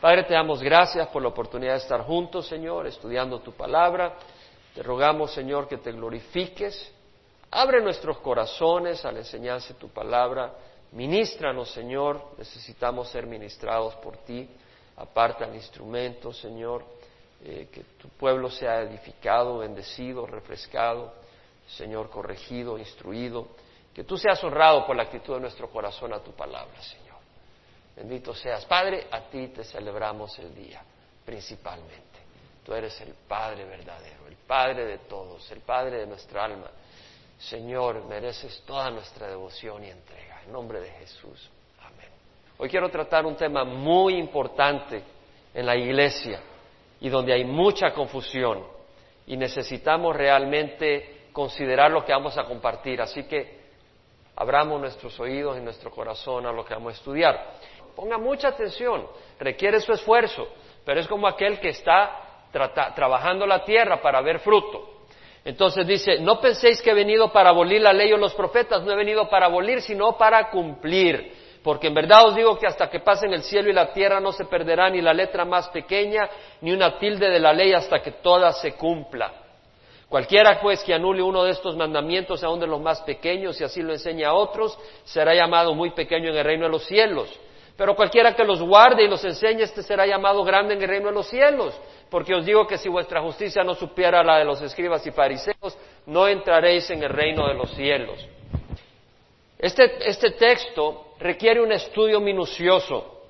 Padre, te damos gracias por la oportunidad de estar juntos, Señor, estudiando tu palabra. Te rogamos, Señor, que te glorifiques. Abre nuestros corazones al enseñarse tu palabra. Ministranos, Señor. Necesitamos ser ministrados por ti. Aparta el instrumento, Señor. Eh, que tu pueblo sea edificado, bendecido, refrescado. Señor, corregido, instruido. Que tú seas honrado por la actitud de nuestro corazón a tu palabra, Señor. Bendito seas. Padre, a ti te celebramos el día, principalmente. Tú eres el Padre verdadero, el Padre de todos, el Padre de nuestra alma. Señor, mereces toda nuestra devoción y entrega. En nombre de Jesús. Amén. Hoy quiero tratar un tema muy importante en la iglesia y donde hay mucha confusión y necesitamos realmente considerar lo que vamos a compartir. Así que abramos nuestros oídos y nuestro corazón a lo que vamos a estudiar. Ponga mucha atención, requiere su esfuerzo, pero es como aquel que está trabajando la tierra para ver fruto. Entonces dice, no penséis que he venido para abolir la ley o los profetas, no he venido para abolir, sino para cumplir. Porque en verdad os digo que hasta que pasen el cielo y la tierra no se perderá ni la letra más pequeña, ni una tilde de la ley hasta que toda se cumpla. Cualquiera pues que anule uno de estos mandamientos, aun de los más pequeños, y así lo enseña a otros, será llamado muy pequeño en el reino de los cielos. Pero cualquiera que los guarde y los enseñe, este será llamado grande en el reino de los cielos. Porque os digo que si vuestra justicia no supiera la de los escribas y fariseos, no entraréis en el reino de los cielos. Este, este texto requiere un estudio minucioso.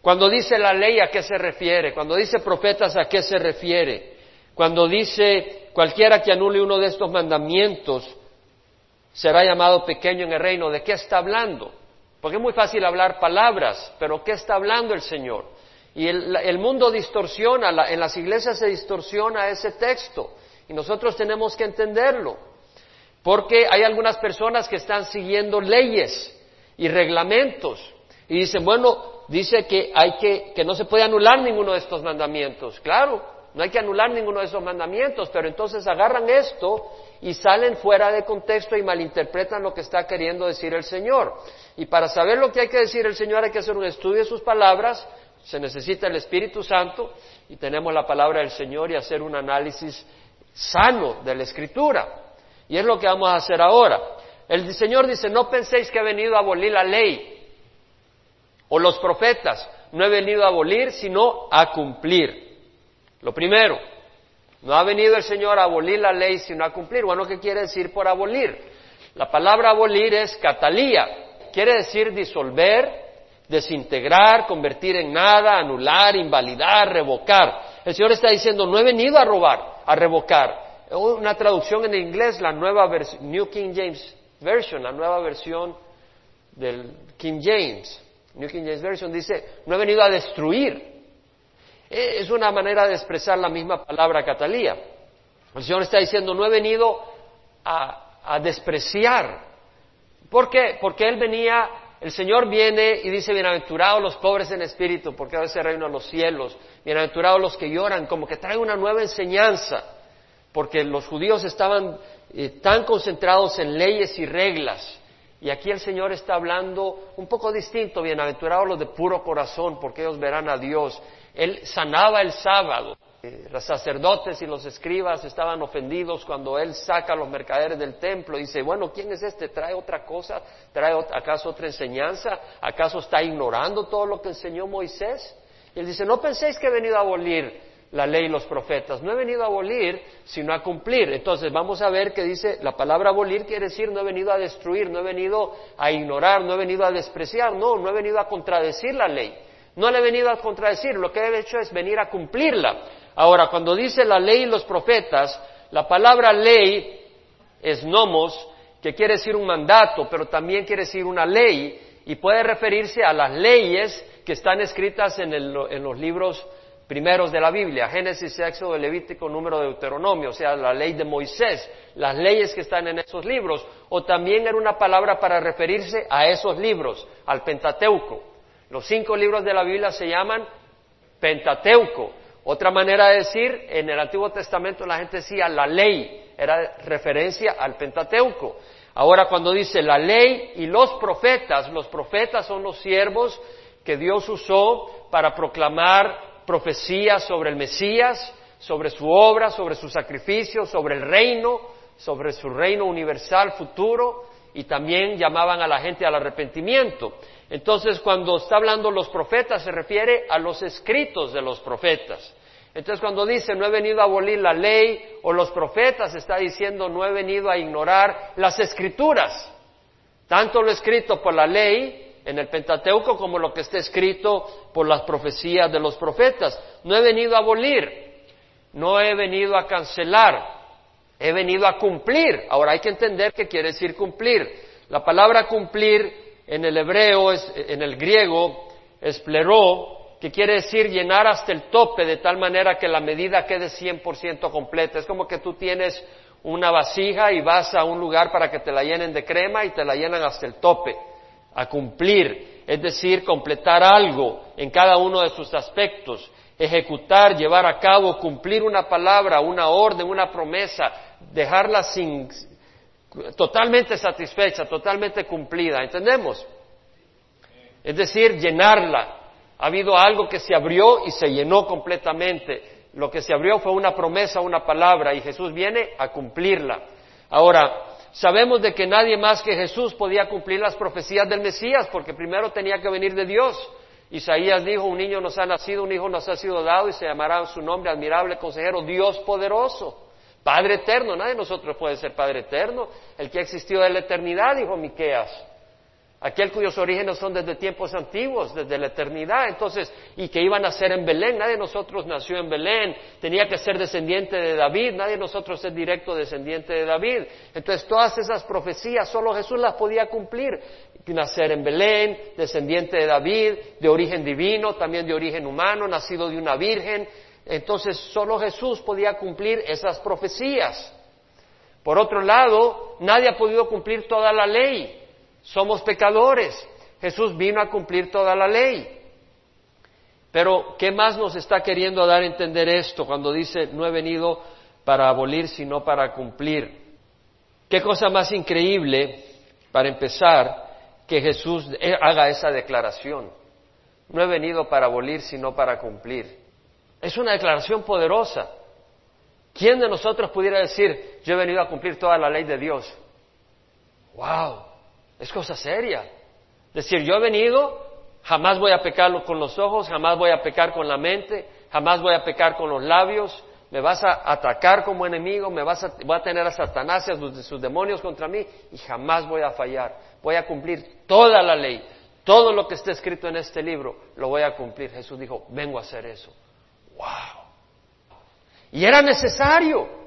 Cuando dice la ley, ¿a qué se refiere? Cuando dice profetas, ¿a qué se refiere? Cuando dice cualquiera que anule uno de estos mandamientos será llamado pequeño en el reino. ¿De qué está hablando? Porque es muy fácil hablar palabras, pero ¿qué está hablando el Señor? Y el, mundo distorsiona, en las iglesias se distorsiona ese texto y nosotros tenemos que entenderlo. Porque hay algunas personas que están siguiendo leyes y reglamentos y dicen, bueno, dice que hay que, que no se puede anular ninguno de estos mandamientos. Claro, no hay que anular ninguno de esos mandamientos, pero entonces agarran esto y salen fuera de contexto y malinterpretan lo que está queriendo decir el Señor. Y para saber lo que hay que decir el Señor hay que hacer un estudio de sus palabras, se necesita el Espíritu Santo y tenemos la palabra del Señor y hacer un análisis sano de la Escritura. Y es lo que vamos a hacer ahora. El Señor dice, no penséis que he venido a abolir la ley o los profetas, no he venido a abolir, sino a cumplir. Lo primero, no ha venido el Señor a abolir la ley, sino a cumplir. Bueno, ¿qué quiere decir por abolir? La palabra abolir es catalía, quiere decir disolver, desintegrar, convertir en nada, anular, invalidar, revocar. El Señor está diciendo, no he venido a robar, a revocar. Una traducción en inglés, la nueva versión, New King James Version, la nueva versión del King James, New King James Version dice, no he venido a destruir, es una manera de expresar la misma palabra catalía. El Señor está diciendo, no he venido a, despreciar. ¿Por qué? Porque Él venía, el Señor viene y dice, bienaventurados los pobres en espíritu, porque a veces reino a los cielos, bienaventurados los que lloran, como que trae una nueva enseñanza, porque los judíos estaban eh, tan concentrados en leyes y reglas. Y aquí el Señor está hablando un poco distinto, bienaventurados los de puro corazón, porque ellos verán a Dios. Él sanaba el sábado. Eh, los sacerdotes y los escribas estaban ofendidos cuando él saca a los mercaderes del templo y dice, bueno, ¿quién es este? ¿Trae otra cosa? ¿Trae acaso otra enseñanza? ¿Acaso está ignorando todo lo que enseñó Moisés? Y él dice, no penséis que he venido a abolir la ley y los profetas. No he venido a abolir, sino a cumplir. Entonces vamos a ver que dice, la palabra abolir quiere decir no he venido a destruir, no he venido a ignorar, no he venido a despreciar, no, no he venido a contradecir la ley. No le he venido a contradecir, lo que he hecho es venir a cumplirla. Ahora, cuando dice la ley y los profetas, la palabra ley es nomos, que quiere decir un mandato, pero también quiere decir una ley, y puede referirse a las leyes que están escritas en, en los libros primeros de la Biblia, Génesis, Éxodo, Levítico, Número de Deuteronomio, o sea, la ley de Moisés, las leyes que están en esos libros, o también era una palabra para referirse a esos libros, al Pentateuco. Los cinco libros de la Biblia se llaman Pentateuco. Otra manera de decir, en el Antiguo Testamento la gente decía la ley, era referencia al Pentateuco. Ahora cuando dice la ley y los profetas, los profetas son los siervos que Dios usó para proclamar profecías sobre el Mesías, sobre su obra, sobre su sacrificio, sobre el reino, sobre su reino universal futuro, y también llamaban a la gente al arrepentimiento. Entonces, cuando está hablando los profetas, se refiere a los escritos de los profetas. Entonces, cuando dice no he venido a abolir la ley o los profetas, está diciendo no he venido a ignorar las escrituras. Tanto lo escrito por la ley en el Pentateuco como lo que está escrito por las profecías de los profetas. No he venido a abolir, no he venido a cancelar, he venido a cumplir. Ahora hay que entender qué quiere decir cumplir. La palabra cumplir en el hebreo, en el griego, es pleró, que quiere decir llenar hasta el tope de tal manera que la medida quede 100% completa. Es como que tú tienes una vasija y vas a un lugar para que te la llenen de crema y te la llenan hasta el tope, a cumplir, es decir, completar algo en cada uno de sus aspectos, ejecutar, llevar a cabo, cumplir una palabra, una orden, una promesa, dejarla sin, totalmente satisfecha, totalmente cumplida, ¿entendemos? Es decir, llenarla. Ha habido algo que se abrió y se llenó completamente. Lo que se abrió fue una promesa, una palabra, y Jesús viene a cumplirla. Ahora, sabemos de que nadie más que Jesús podía cumplir las profecías del Mesías, porque primero tenía que venir de Dios. Isaías dijo, un niño nos ha nacido, un hijo nos ha sido dado, y se llamará su nombre admirable consejero, Dios poderoso. Padre eterno, nadie de nosotros puede ser Padre eterno. El que ha existido de la eternidad, dijo Miqueas. Aquel cuyos orígenes son desde tiempos antiguos, desde la eternidad, entonces, y que iban a ser en Belén, nadie de nosotros nació en Belén, tenía que ser descendiente de David, nadie de nosotros es directo descendiente de David. Entonces, todas esas profecías, solo Jesús las podía cumplir, nacer en Belén, descendiente de David, de origen divino, también de origen humano, nacido de una virgen, entonces solo Jesús podía cumplir esas profecías. Por otro lado, nadie ha podido cumplir toda la ley. Somos pecadores. Jesús vino a cumplir toda la ley. Pero, ¿qué más nos está queriendo dar a entender esto cuando dice, no he venido para abolir, sino para cumplir? ¿Qué cosa más increíble, para empezar, que Jesús haga esa declaración? No he venido para abolir, sino para cumplir. Es una declaración poderosa. ¿Quién de nosotros pudiera decir, yo he venido a cumplir toda la ley de Dios? ¡Wow! Es cosa seria. Decir, yo he venido, jamás voy a pecar con los ojos, jamás voy a pecar con la mente, jamás voy a pecar con los labios, me vas a atacar como enemigo, me vas a, voy a tener a Satanás y a sus, sus demonios contra mí y jamás voy a fallar. Voy a cumplir toda la ley, todo lo que está escrito en este libro, lo voy a cumplir. Jesús dijo, vengo a hacer eso. ¡Wow! Y era necesario.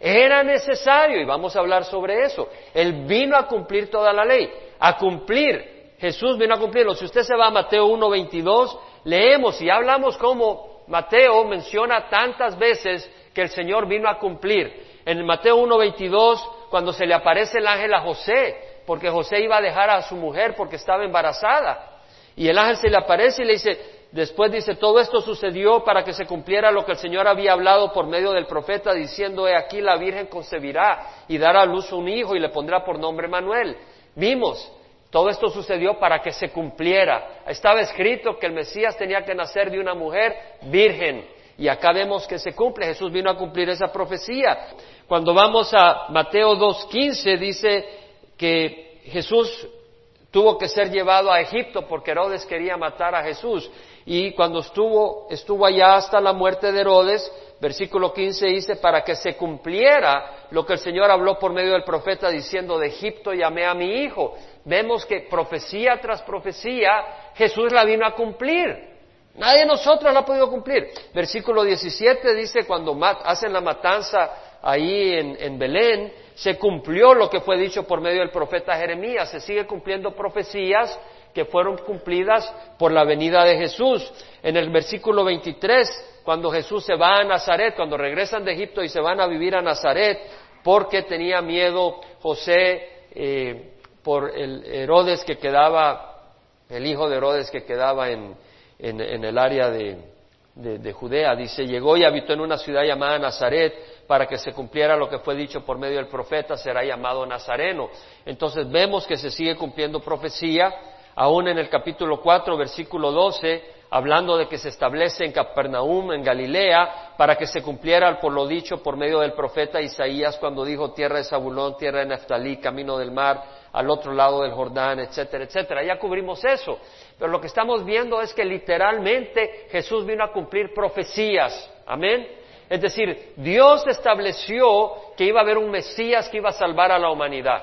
Era necesario, y vamos a hablar sobre eso. Él vino a cumplir toda la ley, a cumplir. Jesús vino a cumplirlo. Si usted se va a Mateo 1.22, leemos y hablamos como Mateo menciona tantas veces que el Señor vino a cumplir. En Mateo 1.22, cuando se le aparece el ángel a José, porque José iba a dejar a su mujer porque estaba embarazada. Y el ángel se le aparece y le dice, Después dice, todo esto sucedió para que se cumpliera lo que el Señor había hablado por medio del profeta, diciendo, he aquí la Virgen concebirá y dará a luz un hijo y le pondrá por nombre Manuel. Vimos, todo esto sucedió para que se cumpliera. Estaba escrito que el Mesías tenía que nacer de una mujer virgen. Y acá vemos que se cumple. Jesús vino a cumplir esa profecía. Cuando vamos a Mateo 2.15 dice que Jesús tuvo que ser llevado a Egipto porque Herodes quería matar a Jesús y cuando estuvo, estuvo allá hasta la muerte de Herodes, versículo 15 dice, para que se cumpliera lo que el Señor habló por medio del profeta diciendo, de Egipto llamé a mi hijo. Vemos que profecía tras profecía Jesús la vino a cumplir. Nadie de nosotros la ha podido cumplir. Versículo 17 dice, cuando hacen la matanza ahí en, en Belén, se cumplió lo que fue dicho por medio del profeta Jeremías. Se sigue cumpliendo profecías que fueron cumplidas por la venida de Jesús. En el versículo 23, cuando Jesús se va a Nazaret, cuando regresan de Egipto y se van a vivir a Nazaret, porque tenía miedo José eh, por el Herodes que quedaba, el hijo de Herodes que quedaba en, el área de, de Judea. Dice, llegó y habitó en una ciudad llamada Nazaret para que se cumpliera lo que fue dicho por medio del profeta, será llamado Nazareno. Entonces vemos que se sigue cumpliendo profecía aún en el capítulo 4, versículo 12, hablando de que se establece en Capernaum, en Galilea, para que se cumpliera por lo dicho por medio del profeta Isaías cuando dijo tierra de Zabulón, tierra de Neftalí, camino del mar, al otro lado del Jordán, etcétera, etcétera. Ya cubrimos eso. Pero lo que estamos viendo es que literalmente Jesús vino a cumplir profecías. Amén. Es decir, Dios estableció que iba a haber un Mesías que iba a salvar a la humanidad.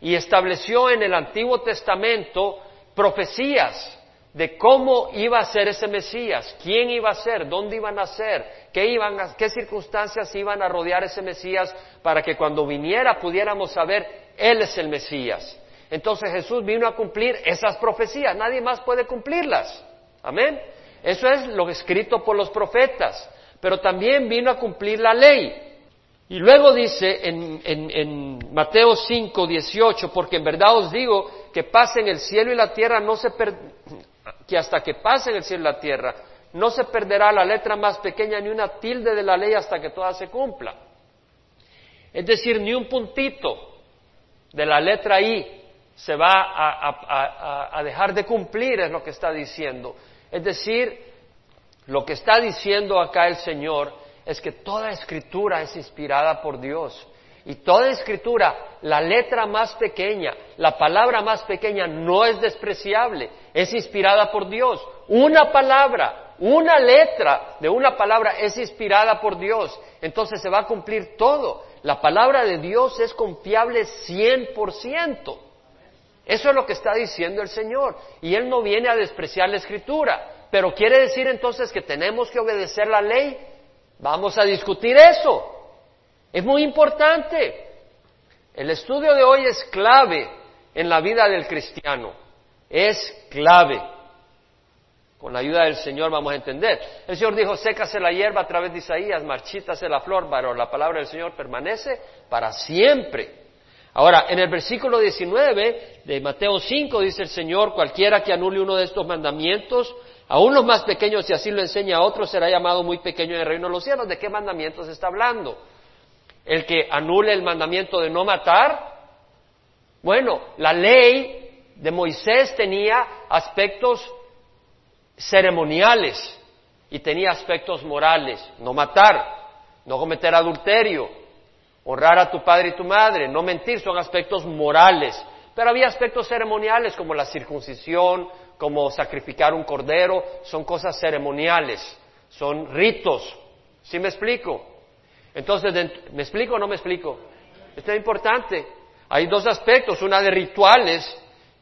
Y estableció en el Antiguo Testamento profecías de cómo iba a ser ese Mesías, quién iba a ser, dónde iban a ser, qué, iban qué circunstancias iban a rodear ese Mesías para que cuando viniera pudiéramos saber, Él es el Mesías. Entonces Jesús vino a cumplir esas profecías, nadie más puede cumplirlas. Amén. Eso es lo escrito por los profetas, pero también vino a cumplir la ley. Y luego dice en, Mateo 5, 18, porque en verdad os digo que pasen el cielo y la tierra no se que hasta que pasen el cielo y la tierra no se perderá la letra más pequeña ni una tilde de la ley hasta que toda se cumpla. Es decir, ni un puntito de la letra I se va a, a, dejar de cumplir, es lo que está diciendo. Es decir, lo que está diciendo acá el Señor es que toda escritura es inspirada por Dios. Y toda escritura, la letra más pequeña, la palabra más pequeña no es despreciable, es inspirada por Dios. Una palabra, una letra de una palabra es inspirada por Dios. Entonces se va a cumplir todo. La palabra de Dios es confiable cien por ciento. Eso es lo que está diciendo el Señor. Y Él no viene a despreciar la escritura. Pero quiere decir entonces que tenemos que obedecer la ley. Vamos a discutir eso. Es muy importante. El estudio de hoy es clave en la vida del cristiano. Es clave. Con la ayuda del Señor vamos a entender. El Señor dijo, sécase la hierba a través de Isaías, marchítase la flor, pero la palabra del Señor permanece para siempre. Ahora, en el versículo 19 de Mateo 5 dice el Señor, cualquiera que anule uno de estos mandamientos, aún los más pequeños, si así lo enseña a otros, será llamado muy pequeño en el reino de los cielos. ¿De qué mandamientos está hablando? el que anule el mandamiento de no matar. Bueno, la ley de Moisés tenía aspectos ceremoniales y tenía aspectos morales. No matar, no cometer adulterio, honrar a tu padre y tu madre, no mentir, son aspectos morales. Pero había aspectos ceremoniales como la circuncisión, como sacrificar un cordero, son cosas ceremoniales, son ritos. ¿Sí me explico? Entonces, ¿me explico o no me explico? Esto es importante. Hay dos aspectos, una de rituales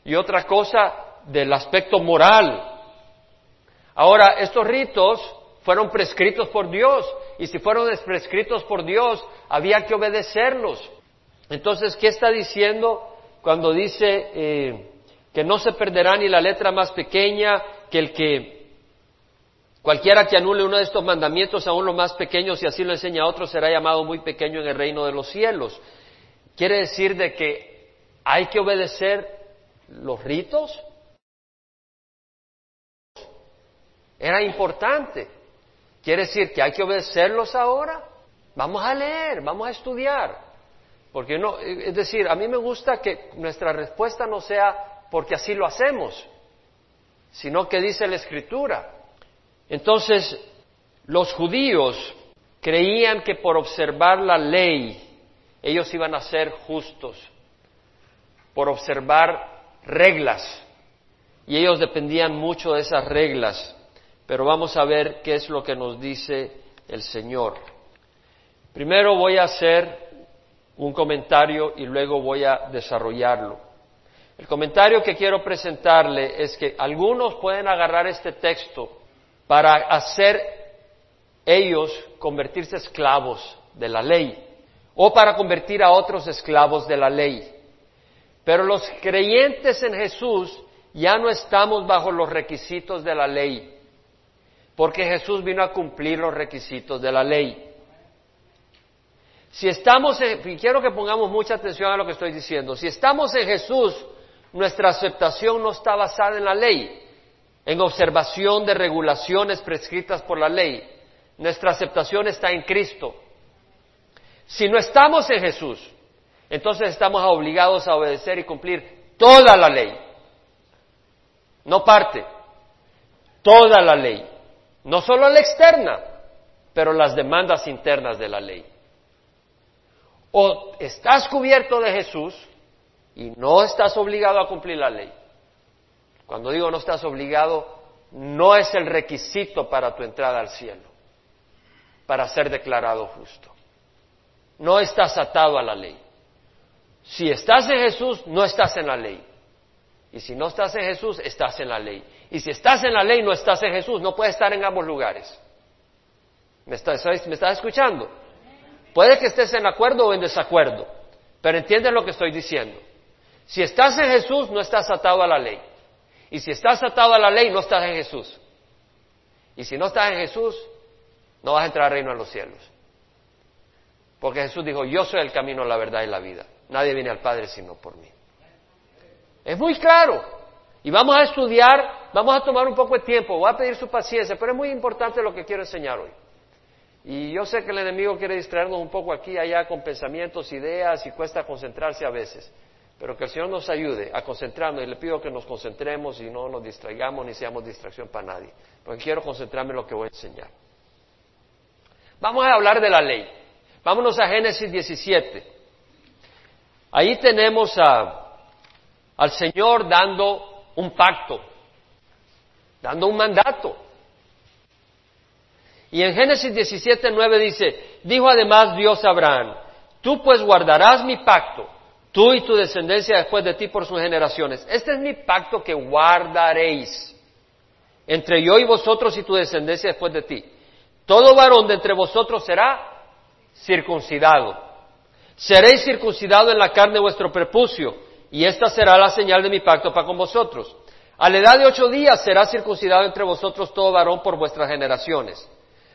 y otra cosa del aspecto moral. Ahora, estos ritos fueron prescritos por Dios y si fueron prescritos por Dios, había que obedecerlos. Entonces, ¿qué está diciendo cuando dice eh, que no se perderá ni la letra más pequeña, que el que Cualquiera que anule uno de estos mandamientos, aún los más pequeños, y así lo enseña a otro, será llamado muy pequeño en el reino de los cielos. Quiere decir de que hay que obedecer los ritos. Era importante. Quiere decir que hay que obedecerlos ahora. Vamos a leer, vamos a estudiar. Porque no, es decir, a mí me gusta que nuestra respuesta no sea porque así lo hacemos, sino que dice la Escritura. Entonces, los judíos creían que por observar la ley ellos iban a ser justos, por observar reglas, y ellos dependían mucho de esas reglas. Pero vamos a ver qué es lo que nos dice el Señor. Primero voy a hacer un comentario y luego voy a desarrollarlo. El comentario que quiero presentarle es que algunos pueden agarrar este texto para hacer ellos convertirse esclavos de la ley o para convertir a otros esclavos de la ley. Pero los creyentes en Jesús ya no estamos bajo los requisitos de la ley, porque Jesús vino a cumplir los requisitos de la ley. Si estamos en, y quiero que pongamos mucha atención a lo que estoy diciendo, si estamos en Jesús, nuestra aceptación no está basada en la ley, en observación de regulaciones prescritas por la ley. Nuestra aceptación está en Cristo. Si no estamos en Jesús, entonces estamos obligados a obedecer y cumplir toda la ley. no parte, toda la ley, no solo la externa, pero las demandas internas de la ley. O estás cubierto de Jesús y no estás obligado a cumplir la ley. Cuando digo no estás obligado, no es el requisito para tu entrada al cielo, para ser declarado justo. No estás atado a la ley. Si estás en Jesús, no estás en la ley. Y si no estás en Jesús, estás en la ley. Y si estás en la ley, no estás en Jesús. No puedes estar en ambos lugares. ¿Me estás, ¿me estás escuchando? Puede que estés en acuerdo o en desacuerdo, pero entiendes lo que estoy diciendo. Si estás en Jesús, no estás atado a la ley. Y si estás atado a la ley, no estás en Jesús. Y si no estás en Jesús, no vas a entrar al reino de los cielos. Porque Jesús dijo, yo soy el camino, la verdad y la vida. Nadie viene al Padre sino por mí. Es muy claro. Y vamos a estudiar, vamos a tomar un poco de tiempo, voy a pedir su paciencia, pero es muy importante lo que quiero enseñar hoy. Y yo sé que el enemigo quiere distraernos un poco aquí y allá con pensamientos, ideas y cuesta concentrarse a veces. Pero que el Señor nos ayude a concentrarnos y le pido que nos concentremos y no nos distraigamos ni seamos distracción para nadie. Porque quiero concentrarme en lo que voy a enseñar. Vamos a hablar de la ley. Vámonos a Génesis 17. Ahí tenemos al Señor dando un pacto, dando un mandato. Y en Génesis 17, 9 dice, dijo además Dios a Abraham, tú pues guardarás mi pacto tú y tu descendencia después de ti por sus generaciones. Este es mi pacto que guardaréis entre yo y vosotros y tu descendencia después de ti. Todo varón de entre vosotros será circuncidado. Seréis circuncidado en la carne de vuestro prepucio, y esta será la señal de mi pacto para con vosotros. A la edad de ocho días será circuncidado entre vosotros todo varón por vuestras generaciones.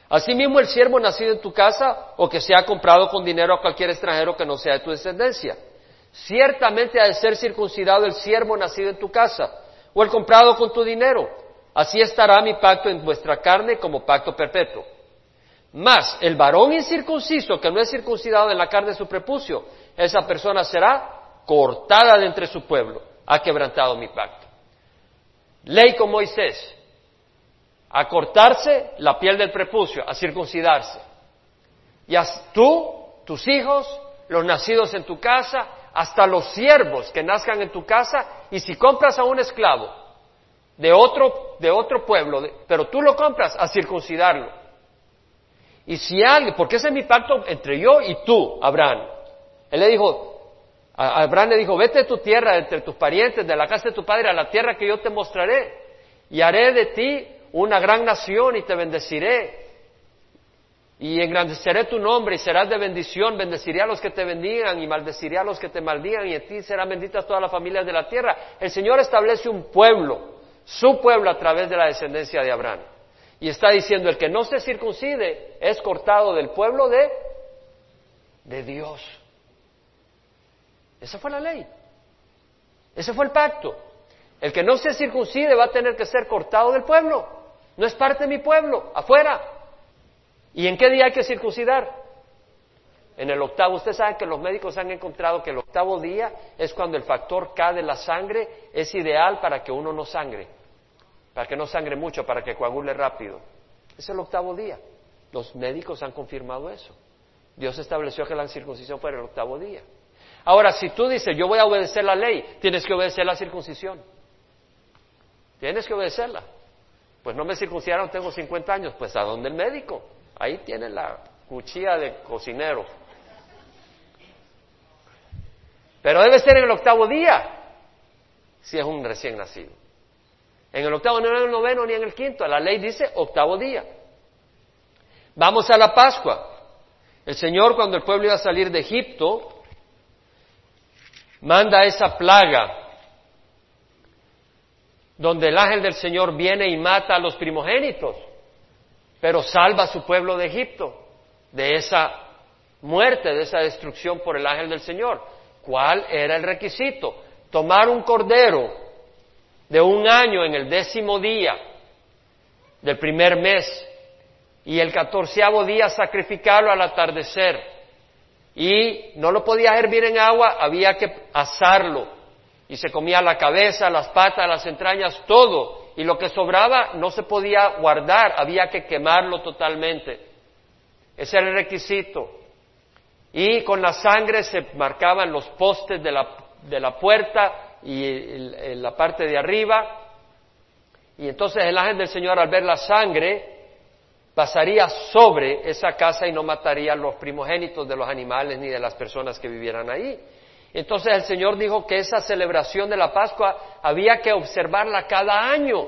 Asimismo el siervo nacido en tu casa o que sea comprado con dinero a cualquier extranjero que no sea de tu descendencia Ciertamente ha de ser circuncidado el siervo nacido en tu casa, o el comprado con tu dinero. Así estará mi pacto en vuestra carne como pacto perpetuo. Mas el varón incircunciso que no es circuncidado en la carne de su prepucio, esa persona será cortada de entre su pueblo. Ha quebrantado mi pacto. Ley con Moisés. A cortarse la piel del prepucio, a circuncidarse. Y tú, tus hijos, los nacidos en tu casa, hasta los siervos que nazcan en tu casa, y si compras a un esclavo de otro, de otro pueblo, pero tú lo compras a circuncidarlo. Y si alguien, porque ese es mi pacto entre yo y tú, Abraham. Él le dijo, Abraham le dijo, vete de tu tierra, entre tus parientes, de la casa de tu padre, a la tierra que yo te mostraré, y haré de ti una gran nación y te bendeciré y engrandeceré tu nombre y serás de bendición, bendeciré a los que te bendigan y maldeciré a los que te maldigan y en ti serán benditas todas las familias de la tierra. El Señor establece un pueblo, su pueblo a través de la descendencia de Abraham. Y está diciendo, el que no se circuncide es cortado del pueblo de, de Dios. Esa fue la ley. Ese fue el pacto. El que no se circuncide va a tener que ser cortado del pueblo. No es parte de mi pueblo, afuera. ¿Y en qué día hay que circuncidar? En el octavo. Usted sabe que los médicos han encontrado que el octavo día es cuando el factor K de la sangre es ideal para que uno no sangre, para que no sangre mucho, para que coagule rápido. Es el octavo día. Los médicos han confirmado eso. Dios estableció que la circuncisión fuera el octavo día. Ahora, si tú dices, yo voy a obedecer la ley, tienes que obedecer la circuncisión. Tienes que obedecerla. Pues no me circuncidaron, tengo 50 años, pues ¿a dónde el médico? Ahí tiene la cuchilla de cocinero. Pero debe ser en el octavo día, si es un recién nacido. En el octavo, no en el noveno ni en el quinto. La ley dice octavo día. Vamos a la Pascua. El Señor, cuando el pueblo iba a salir de Egipto, manda esa plaga donde el ángel del Señor viene y mata a los primogénitos pero salva a su pueblo de Egipto de esa muerte, de esa destrucción por el ángel del Señor. ¿Cuál era el requisito? Tomar un cordero de un año en el décimo día del primer mes y el catorceavo día sacrificarlo al atardecer. Y no lo podía hervir en agua, había que asarlo. Y se comía la cabeza, las patas, las entrañas, todo. Y lo que sobraba no se podía guardar, había que quemarlo totalmente. Ese era el requisito. Y con la sangre se marcaban los postes de la, de la puerta y la parte de arriba. Y entonces el ángel del Señor al ver la sangre pasaría sobre esa casa y no mataría los primogénitos de los animales ni de las personas que vivieran ahí. Entonces el Señor dijo que esa celebración de la Pascua había que observarla cada año.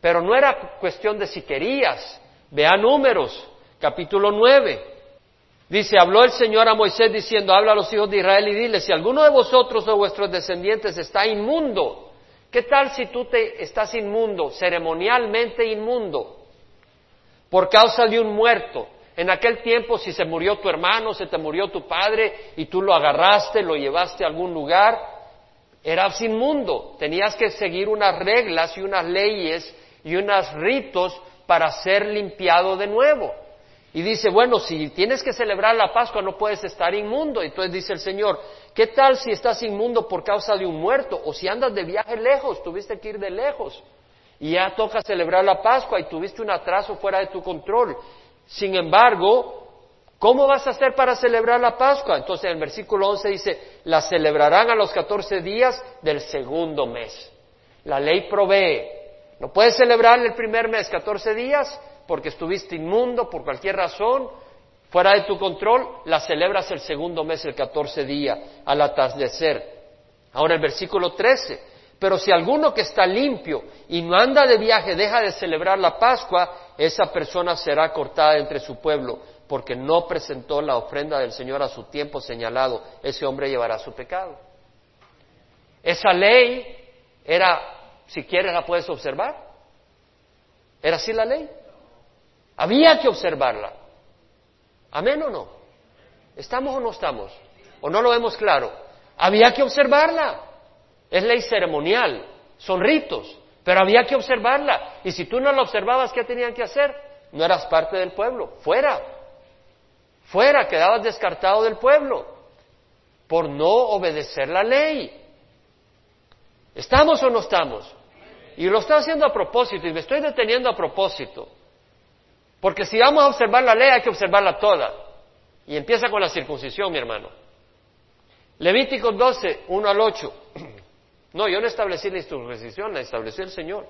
Pero no era cuestión de si querías. Vea números, capítulo 9. Dice, habló el Señor a Moisés diciendo, habla a los hijos de Israel y dile, si alguno de vosotros o vuestros descendientes está inmundo, ¿qué tal si tú te estás inmundo, ceremonialmente inmundo? por causa de un muerto. En aquel tiempo, si se murió tu hermano, se te murió tu padre y tú lo agarraste, lo llevaste a algún lugar, eras inmundo. Tenías que seguir unas reglas y unas leyes y unos ritos para ser limpiado de nuevo. Y dice, bueno, si tienes que celebrar la Pascua no puedes estar inmundo. Entonces dice el Señor, ¿qué tal si estás inmundo por causa de un muerto? O si andas de viaje lejos, tuviste que ir de lejos y ya toca celebrar la Pascua y tuviste un atraso fuera de tu control. Sin embargo, ¿cómo vas a hacer para celebrar la Pascua? Entonces en el versículo 11 dice, la celebrarán a los 14 días del segundo mes. La ley provee. No puedes celebrar el primer mes 14 días porque estuviste inmundo por cualquier razón, fuera de tu control, la celebras el segundo mes, el 14 día, al atardecer. Ahora el versículo 13, pero si alguno que está limpio y no anda de viaje deja de celebrar la Pascua, esa persona será cortada entre su pueblo, porque no presentó la ofrenda del Señor a su tiempo señalado. Ese hombre llevará su pecado. Esa ley era, si quieres la puedes observar. ¿Era así la ley? Había que observarla. ¿Amén o no? ¿Estamos o no estamos? ¿O no lo vemos claro? Había que observarla. Es ley ceremonial, son ritos, pero había que observarla. Y si tú no la observabas, ¿qué tenían que hacer? No eras parte del pueblo, fuera, fuera, quedabas descartado del pueblo por no obedecer la ley. ¿Estamos o no estamos? Y lo estoy haciendo a propósito y me estoy deteniendo a propósito. Porque si vamos a observar la ley hay que observarla toda. Y empieza con la circuncisión, mi hermano. Levítico 12, 1 al 8. No, yo no establecí la circuncisión, la estableció el Señor.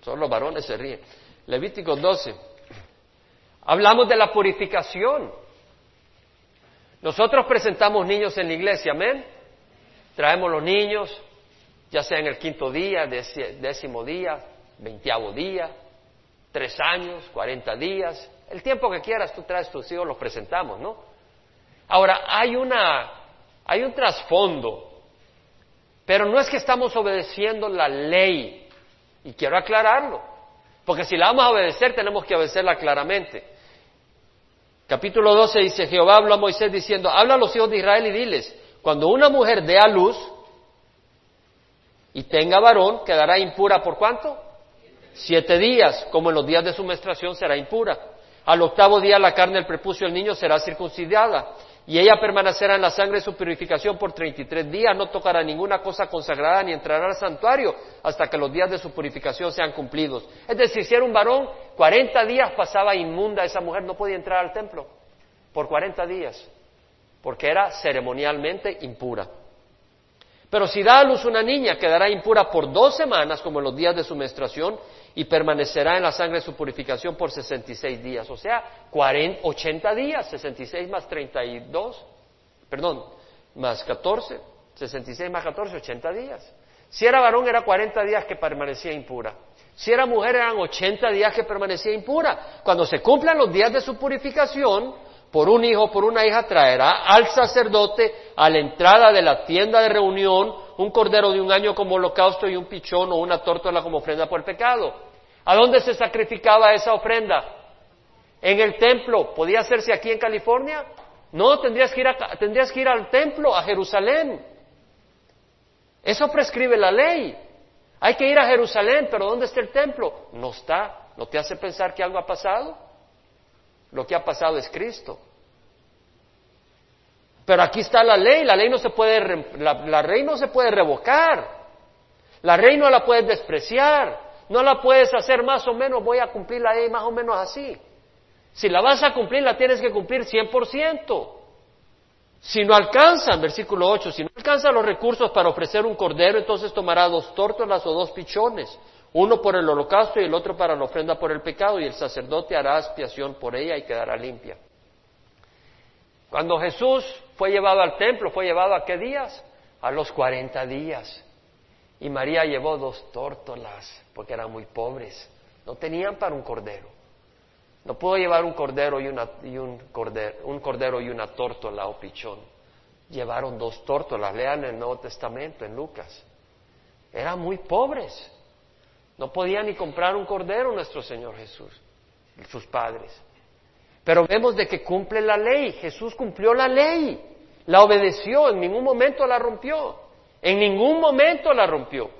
Solo los varones se ríen. Levítico 12. Hablamos de la purificación. Nosotros presentamos niños en la iglesia, amén. Traemos los niños, ya sea en el quinto día, décimo día, veintiavo día, tres años, cuarenta días, el tiempo que quieras tú traes tus hijos, los presentamos, ¿no? Ahora, hay una, hay un trasfondo pero no es que estamos obedeciendo la ley, y quiero aclararlo, porque si la vamos a obedecer tenemos que obedecerla claramente. Capítulo 12 dice, Jehová habló a Moisés diciendo, habla a los hijos de Israel y diles, cuando una mujer dé a luz y tenga varón, quedará impura por cuánto? Siete días, como en los días de su menstruación será impura. Al octavo día la carne del prepucio del niño será circuncidada y ella permanecerá en la sangre de su purificación por treinta y tres días, no tocará ninguna cosa consagrada ni entrará al santuario hasta que los días de su purificación sean cumplidos. Es decir, si era un varón, cuarenta días pasaba inmunda esa mujer, no podía entrar al templo por cuarenta días, porque era ceremonialmente impura. Pero si da a luz una niña, quedará impura por dos semanas, como en los días de su menstruación, y permanecerá en la sangre de su purificación por 66 días. O sea, 40, 80 días, 66 más 32, perdón, más 14, 66 más 14, 80 días. Si era varón, era 40 días que permanecía impura. Si era mujer, eran 80 días que permanecía impura. Cuando se cumplan los días de su purificación, por un hijo, por una hija, traerá al sacerdote a la entrada de la tienda de reunión un cordero de un año como holocausto y un pichón o una tórtola como ofrenda por el pecado. ¿A dónde se sacrificaba esa ofrenda? ¿En el templo? ¿Podía hacerse aquí en California? No, tendrías que ir, tendrías que ir al templo, a Jerusalén. Eso prescribe la ley. Hay que ir a Jerusalén, pero ¿dónde está el templo? No está. ¿No te hace pensar que algo ha pasado? Lo que ha pasado es Cristo. Pero aquí está la ley, la ley no se puede, la, la ley no se puede revocar, la ley no la puedes despreciar, no la puedes hacer más o menos, voy a cumplir la ley más o menos así. Si la vas a cumplir, la tienes que cumplir 100%. Si no alcanzan, versículo 8, si no alcanzan los recursos para ofrecer un cordero, entonces tomará dos tórtolas o dos pichones, uno por el holocausto y el otro para la ofrenda por el pecado, y el sacerdote hará expiación por ella y quedará limpia. Cuando Jesús fue llevado al templo, fue llevado a qué días? A los cuarenta días. Y María llevó dos tórtolas, porque eran muy pobres, no tenían para un cordero. No pudo llevar un cordero y, una, un, cordero, un cordero y una tórtola o pichón. Llevaron dos tórtolas, lean el Nuevo Testamento en Lucas. Eran muy pobres. No podían ni comprar un cordero nuestro Señor Jesús, sus padres. Pero vemos de que cumple la ley. Jesús cumplió la ley. La obedeció, en ningún momento la rompió. En ningún momento la rompió.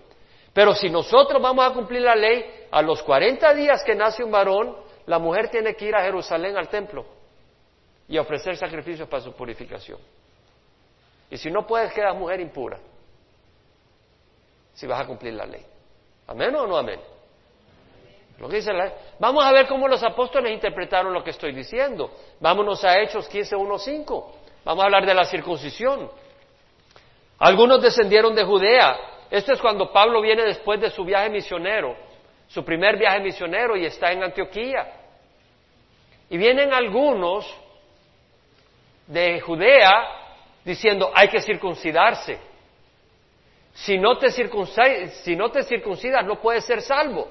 Pero si nosotros vamos a cumplir la ley, a los 40 días que nace un varón, la mujer tiene que ir a Jerusalén al templo y ofrecer sacrificios para su purificación. Y si no puedes, quedas mujer impura. Si vas a cumplir la ley. ¿Amén o no amén? Lo que dice la... Vamos a ver cómo los apóstoles interpretaron lo que estoy diciendo. Vámonos a Hechos 15.1.5. Vamos a hablar de la circuncisión. Algunos descendieron de Judea. Esto es cuando Pablo viene después de su viaje misionero su primer viaje misionero y está en Antioquía. Y vienen algunos de Judea diciendo hay que circuncidarse. Si no te si no, te circuncidas no puedes ser salvo.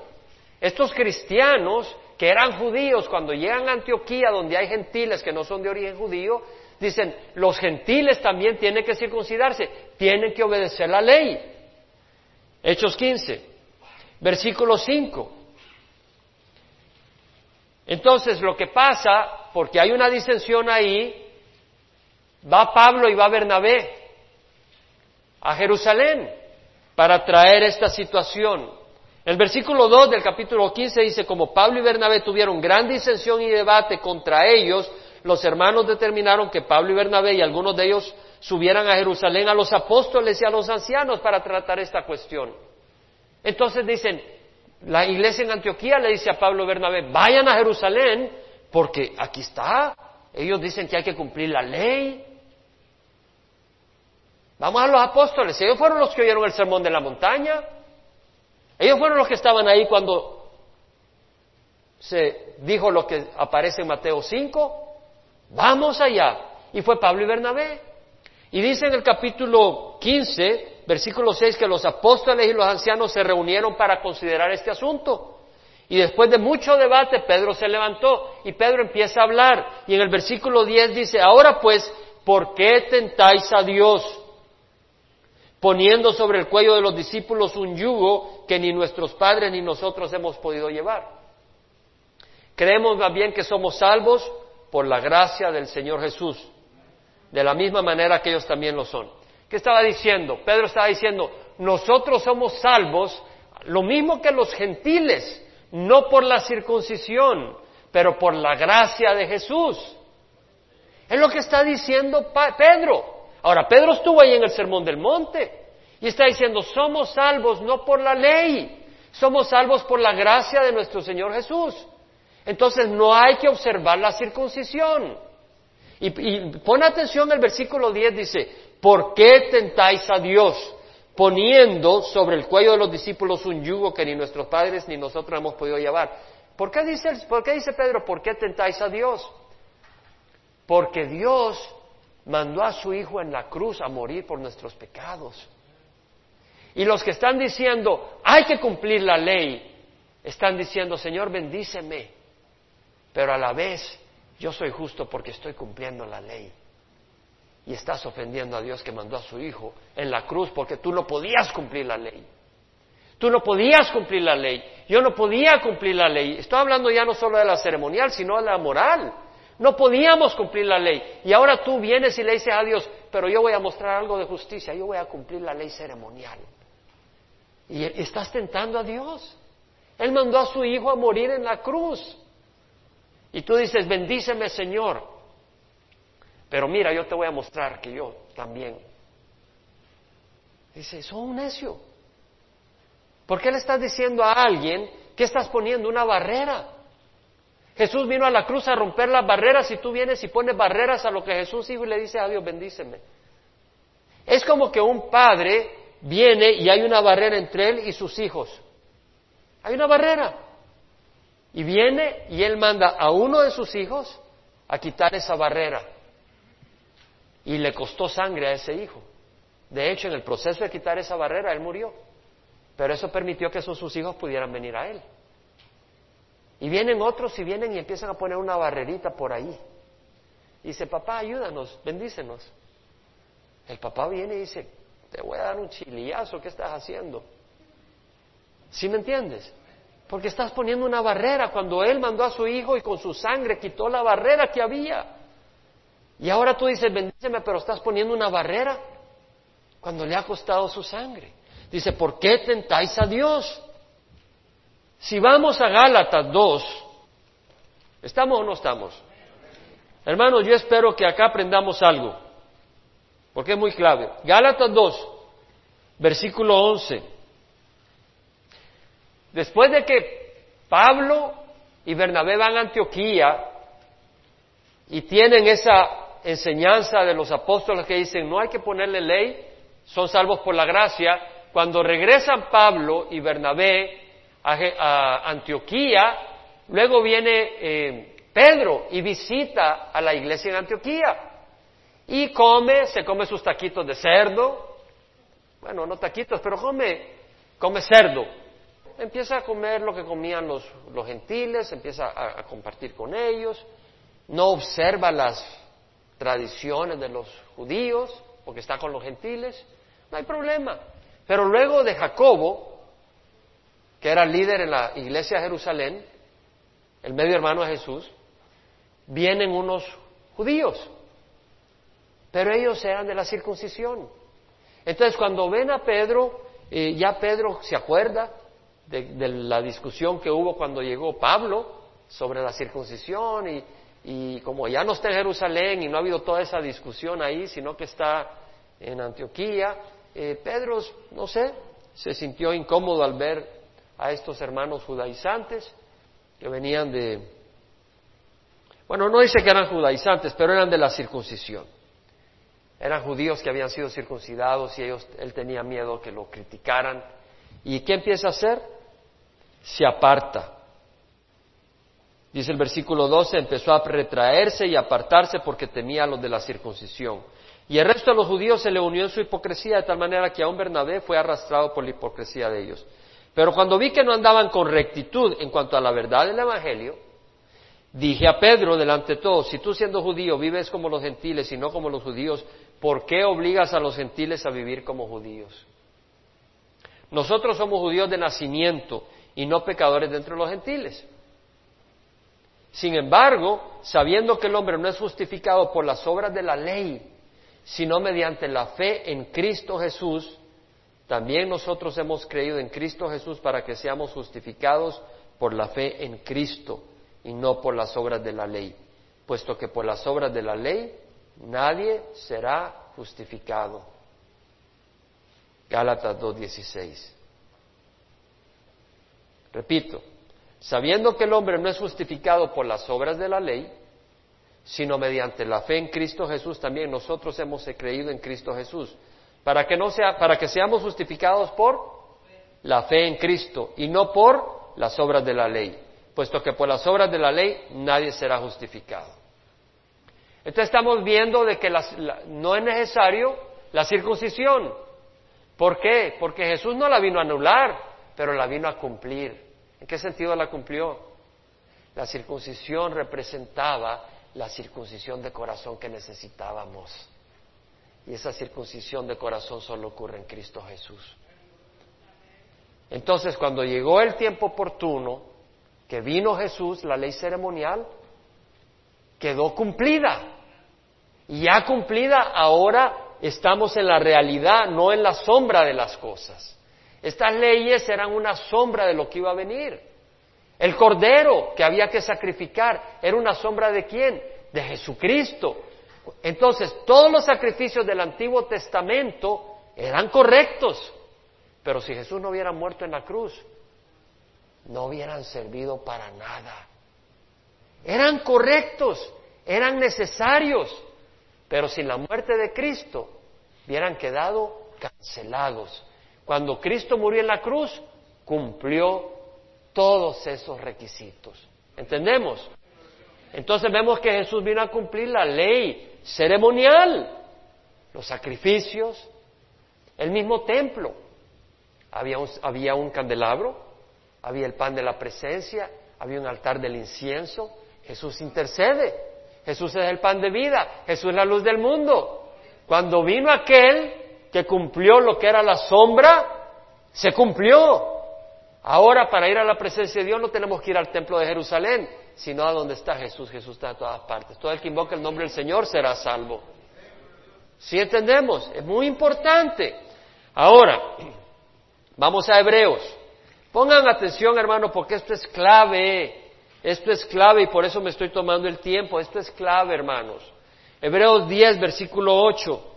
Estos cristianos que eran judíos cuando llegan a Antioquía donde hay gentiles que no son de origen judío, dicen los gentiles también tienen que circuncidarse, tienen que obedecer la ley. Hechos 15. Versículo 5. Entonces, lo que pasa, porque hay una disensión ahí, va Pablo y va Bernabé a Jerusalén para traer esta situación. El versículo 2 del capítulo 15 dice, como Pablo y Bernabé tuvieron gran disensión y debate contra ellos, los hermanos determinaron que Pablo y Bernabé y algunos de ellos subieran a Jerusalén a los apóstoles y a los ancianos para tratar esta cuestión. Entonces dicen, la iglesia en Antioquía le dice a Pablo Bernabé, vayan a Jerusalén, porque aquí está. Ellos dicen que hay que cumplir la ley. Vamos a los apóstoles, ellos fueron los que oyeron el sermón de la montaña. Ellos fueron los que estaban ahí cuando se dijo lo que aparece en Mateo 5. Vamos allá. Y fue Pablo y Bernabé. Y dice en el capítulo 15, versículo 6, que los apóstoles y los ancianos se reunieron para considerar este asunto. Y después de mucho debate, Pedro se levantó y Pedro empieza a hablar. Y en el versículo 10 dice, ahora pues, ¿por qué tentáis a Dios? Poniendo sobre el cuello de los discípulos un yugo que ni nuestros padres ni nosotros hemos podido llevar. Creemos más bien que somos salvos por la gracia del Señor Jesús, de la misma manera que ellos también lo son. ¿Qué estaba diciendo? Pedro estaba diciendo, nosotros somos salvos, lo mismo que los gentiles, no por la circuncisión, pero por la gracia de Jesús. Es lo que está diciendo Pedro. Ahora, Pedro estuvo ahí en el Sermón del Monte y está diciendo, somos salvos no por la ley, somos salvos por la gracia de nuestro Señor Jesús. Entonces no hay que observar la circuncisión. Y, y pon atención, el versículo 10 dice, ¿Por qué tentáis a Dios poniendo sobre el cuello de los discípulos un yugo que ni nuestros padres ni nosotros hemos podido llevar? ¿Por dice, por qué dice Pedro, ¿por qué tentáis a Dios? Porque Dios mandó a su Hijo en la cruz a morir por nuestros pecados. Y los que están diciendo, hay que cumplir la ley, están diciendo, Señor, bendíceme, pero a la vez yo soy justo porque estoy cumpliendo la ley y estás ofendiendo a Dios que mandó a su Hijo en la cruz porque tú no podías cumplir la ley. Tú no podías cumplir la ley. Yo no podía cumplir la ley. Estoy hablando ya no solo de la ceremonial, sino de la moral. No podíamos cumplir la ley. Y ahora tú vienes y le dices a Dios, pero yo voy a mostrar algo de justicia, yo voy a cumplir la ley ceremonial. Y estás tentando a Dios. Él mandó a su Hijo a morir en la cruz. Y tú dices, bendíceme Señor. Pero mira, yo te voy a mostrar que yo también. Dice, son un necio. ¿Por qué le estás diciendo a alguien que estás poniendo una barrera? Jesús vino a la cruz a romper las barreras y tú vienes y pones barreras a lo que Jesús dijo y le dice a Dios, bendíceme. Es como que un padre viene y hay una barrera entre él y sus hijos. Hay una barrera. Y viene y él manda a uno de sus hijos a quitar esa barrera. Y le costó sangre a ese hijo. De hecho, en el proceso de quitar esa barrera, él murió. Pero eso permitió que esos sus hijos pudieran venir a él. Y vienen otros y vienen y empiezan a poner una barrerita por ahí. dice, papá, ayúdanos, bendícenos. El papá viene y dice, te voy a dar un chilillazo, ¿qué estás haciendo? ¿Sí me entiendes? Porque estás poniendo una barrera cuando él mandó a su hijo y con su sangre quitó la barrera que había. Y ahora tú dices, bendíceme, pero estás poniendo una barrera cuando le ha costado su sangre. Dice, ¿por qué tentáis a Dios? Si vamos a Gálatas 2, ¿estamos o no estamos? Hermanos, yo espero que acá aprendamos algo, porque es muy clave. Gálatas 2, versículo 11. Después de que Pablo y Bernabé van a Antioquía y tienen esa enseñanza de los apóstoles que dicen no hay que ponerle ley, son salvos por la gracia, cuando regresan Pablo y Bernabé a, Antioquía, luego viene eh, Pedro y visita a la iglesia en Antioquía y come, se come sus taquitos de cerdo, bueno, no taquitos, pero come, come cerdo. Empieza a comer lo que comían los, los gentiles, empieza a, compartir con ellos, no observa las tradiciones de los judíos, porque está con los gentiles, no hay problema. Pero luego de Jacobo, que era líder en la iglesia de Jerusalén, el medio hermano de Jesús, vienen unos judíos, pero ellos eran de la circuncisión. Entonces cuando ven a Pedro, eh, ya Pedro se acuerda de, la discusión que hubo cuando llegó Pablo sobre la circuncisión y, y como ya no está en Jerusalén y no ha habido toda esa discusión ahí, sino que está en Antioquía, eh, Pedro, no sé, se sintió incómodo al ver a estos hermanos judaizantes que venían de, bueno, no dice que eran judaizantes, pero eran de la circuncisión. Eran judíos que habían sido circuncidados y ellos, él tenía miedo que lo criticaran. ¿Y qué empieza a hacer? Se aparta. Dice el versículo 12, empezó a retraerse y apartarse porque temía a los de la circuncisión. Y el resto de los judíos se le unió en su hipocresía de tal manera que aún Bernabé fue arrastrado por la hipocresía de ellos. Pero cuando vi que no andaban con rectitud en cuanto a la verdad del Evangelio, dije a Pedro delante de todos, si tú siendo judío vives como los gentiles y no como los judíos, ¿por qué obligas a los gentiles a vivir como judíos? Nosotros somos judíos de nacimiento y no pecadores dentro de los gentiles. Sin embargo, sabiendo que el hombre no es justificado por las obras de la ley, sino mediante la fe en Cristo Jesús, también nosotros hemos creído en Cristo Jesús para que seamos justificados por la fe en Cristo y no por las obras de la ley, puesto que por las obras de la ley nadie será justificado. Gálatas 2.16. Repito, sabiendo que el hombre no es justificado por las obras de la ley, sino mediante la fe en Cristo Jesús, también nosotros hemos creído en Cristo Jesús para que no sea, para que seamos justificados por la fe en Cristo y no por las obras de la ley, puesto que por las obras de la ley nadie será justificado. Entonces estamos viendo de que no es necesario la circuncisión. ¿Por qué? Porque Jesús no la vino a anular, pero la vino a cumplir. ¿En qué sentido la cumplió? La circuncisión representaba la circuncisión de corazón que necesitábamos. Y esa circuncisión de corazón solo ocurre en Cristo Jesús. Entonces, cuando llegó el tiempo oportuno, que vino Jesús, la ley ceremonial quedó cumplida. Y ya cumplida, ahora estamos en la realidad, no en la sombra de las cosas. Estas leyes eran una sombra de lo que iba a venir. El cordero que había que sacrificar era una sombra de quién? De Jesucristo. Entonces, todos los sacrificios del Antiguo Testamento eran correctos, pero si Jesús no hubiera muerto en la cruz, no hubieran servido para nada. Eran correctos, eran necesarios, pero sin la muerte de Cristo hubieran quedado cancelados. Cuando Cristo murió en la cruz, cumplió todos esos requisitos. ¿Entendemos? Entonces vemos que Jesús vino a cumplir la ley ceremonial, los sacrificios, el mismo templo. Había un, había un candelabro, había el pan de la presencia, había un altar del incienso. Jesús intercede. Jesús es el pan de vida. Jesús es la luz del mundo. Cuando vino aquel que cumplió lo que era la sombra, se cumplió. Ahora para ir a la presencia de Dios no tenemos que ir al templo de Jerusalén, sino a donde está Jesús. Jesús está en todas partes. Todo el que invoque el nombre del Señor será salvo. ¿Sí entendemos? Es muy importante. Ahora, vamos a Hebreos. Pongan atención, hermano, porque esto es clave. Esto es clave y por eso me estoy tomando el tiempo. Esto es clave, hermanos. Hebreos 10, versículo 8.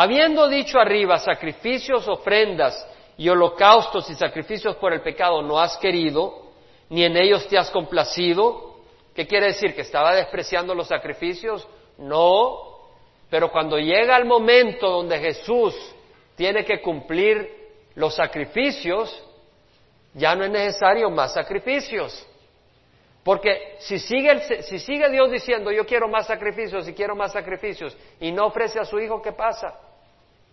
Habiendo dicho arriba, sacrificios, ofrendas y holocaustos y sacrificios por el pecado no has querido, ni en ellos te has complacido. ¿Qué quiere decir? ¿Que estaba despreciando los sacrificios? No. Pero cuando llega el momento donde Jesús tiene que cumplir los sacrificios, ya no es necesario más sacrificios. Porque si sigue, si sigue Dios diciendo yo quiero más sacrificios y quiero más sacrificios y no ofrece a su hijo, ¿qué pasa?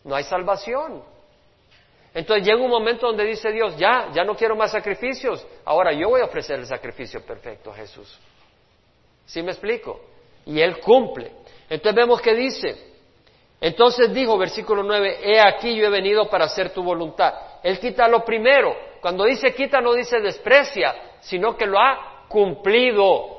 No hay salvación. Entonces llega un momento donde dice Dios, ya, ya no quiero más sacrificios, ahora yo voy a ofrecer el sacrificio perfecto a Jesús. ¿Sí me explico? Y Él cumple. Entonces vemos que dice, entonces dijo, versículo 9, he aquí yo he venido para hacer tu voluntad. Él quita lo primero. Cuando dice quita no dice desprecia, sino que lo ha cumplido.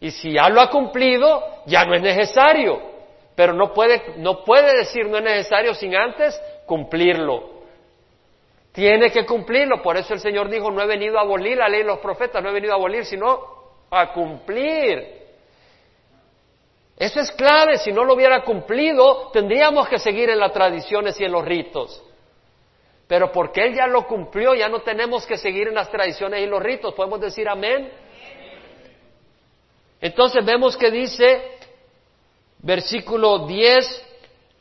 Y si ya lo ha cumplido, ya no es necesario. Pero no puede, no puede decir no es necesario sin antes cumplirlo. Tiene que cumplirlo. Por eso el Señor dijo, no he venido a abolir la ley de los profetas, no he venido a abolir, sino a cumplir. Eso es clave, si no lo hubiera cumplido, tendríamos que seguir en las tradiciones y en los ritos. Pero porque Él ya lo cumplió, ya no tenemos que seguir en las tradiciones y los ritos. ¿Podemos decir amén? Entonces vemos que dice, versículo 10,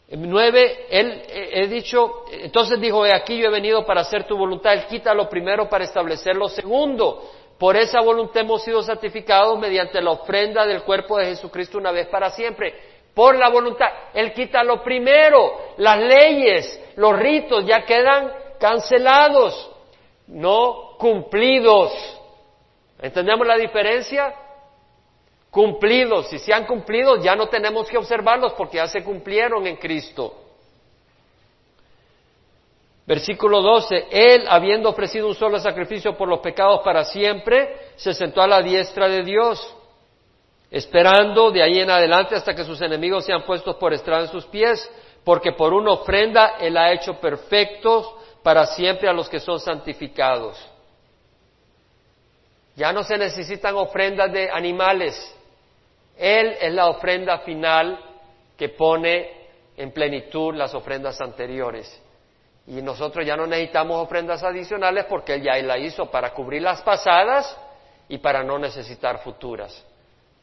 9, Él he dicho, entonces dijo, he aquí yo he venido para hacer tu voluntad. Él quita lo primero para establecer lo segundo. Por esa voluntad hemos sido santificados mediante la ofrenda del cuerpo de Jesucristo una vez para siempre. Por la voluntad. Él quita lo primero. Las leyes, los ritos ya quedan cancelados, no cumplidos. ¿Entendemos la diferencia? Cumplidos. Si se han cumplido, ya no tenemos que observarlos porque ya se cumplieron en Cristo. Versículo 12, Él, habiendo ofrecido un solo sacrificio por los pecados para siempre, se sentó a la diestra de Dios, esperando de ahí en adelante hasta que sus enemigos sean puestos por estrada en sus pies, porque por una ofrenda Él ha hecho perfectos para siempre a los que son santificados. Ya no se necesitan ofrendas de animales. Él es la ofrenda final que pone en plenitud las ofrendas anteriores. Y nosotros ya no necesitamos ofrendas adicionales porque Él ya la hizo para cubrir las pasadas y para no necesitar futuras.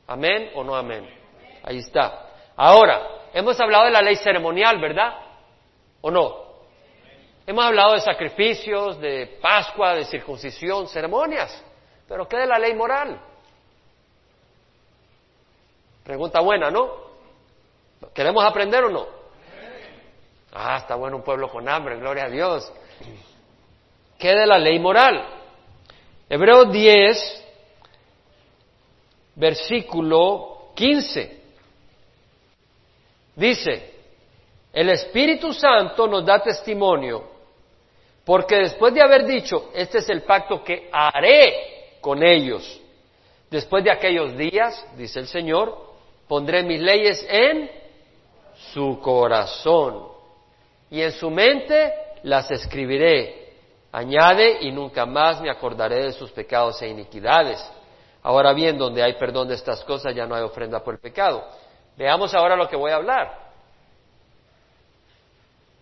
¿Amén o no amén? Ahí está. Ahora, hemos hablado de la ley ceremonial, ¿verdad? ¿O no? Hemos hablado de sacrificios, de Pascua, de circuncisión, ceremonias. Pero ¿qué de la ley moral? Pregunta buena, ¿no? ¿Queremos aprender o no? Ah, está bueno un pueblo con hambre, gloria a Dios. ¿Qué de la ley moral? Hebreos 10, versículo 15. Dice, el Espíritu Santo nos da testimonio, porque después de haber dicho, este es el pacto que haré con ellos, después de aquellos días, dice el Señor, pondré mis leyes en su corazón y en su mente las escribiré. Añade, y nunca más me acordaré de sus pecados e iniquidades. Ahora bien, donde hay perdón de estas cosas ya no hay ofrenda por el pecado. Veamos ahora lo que voy a hablar.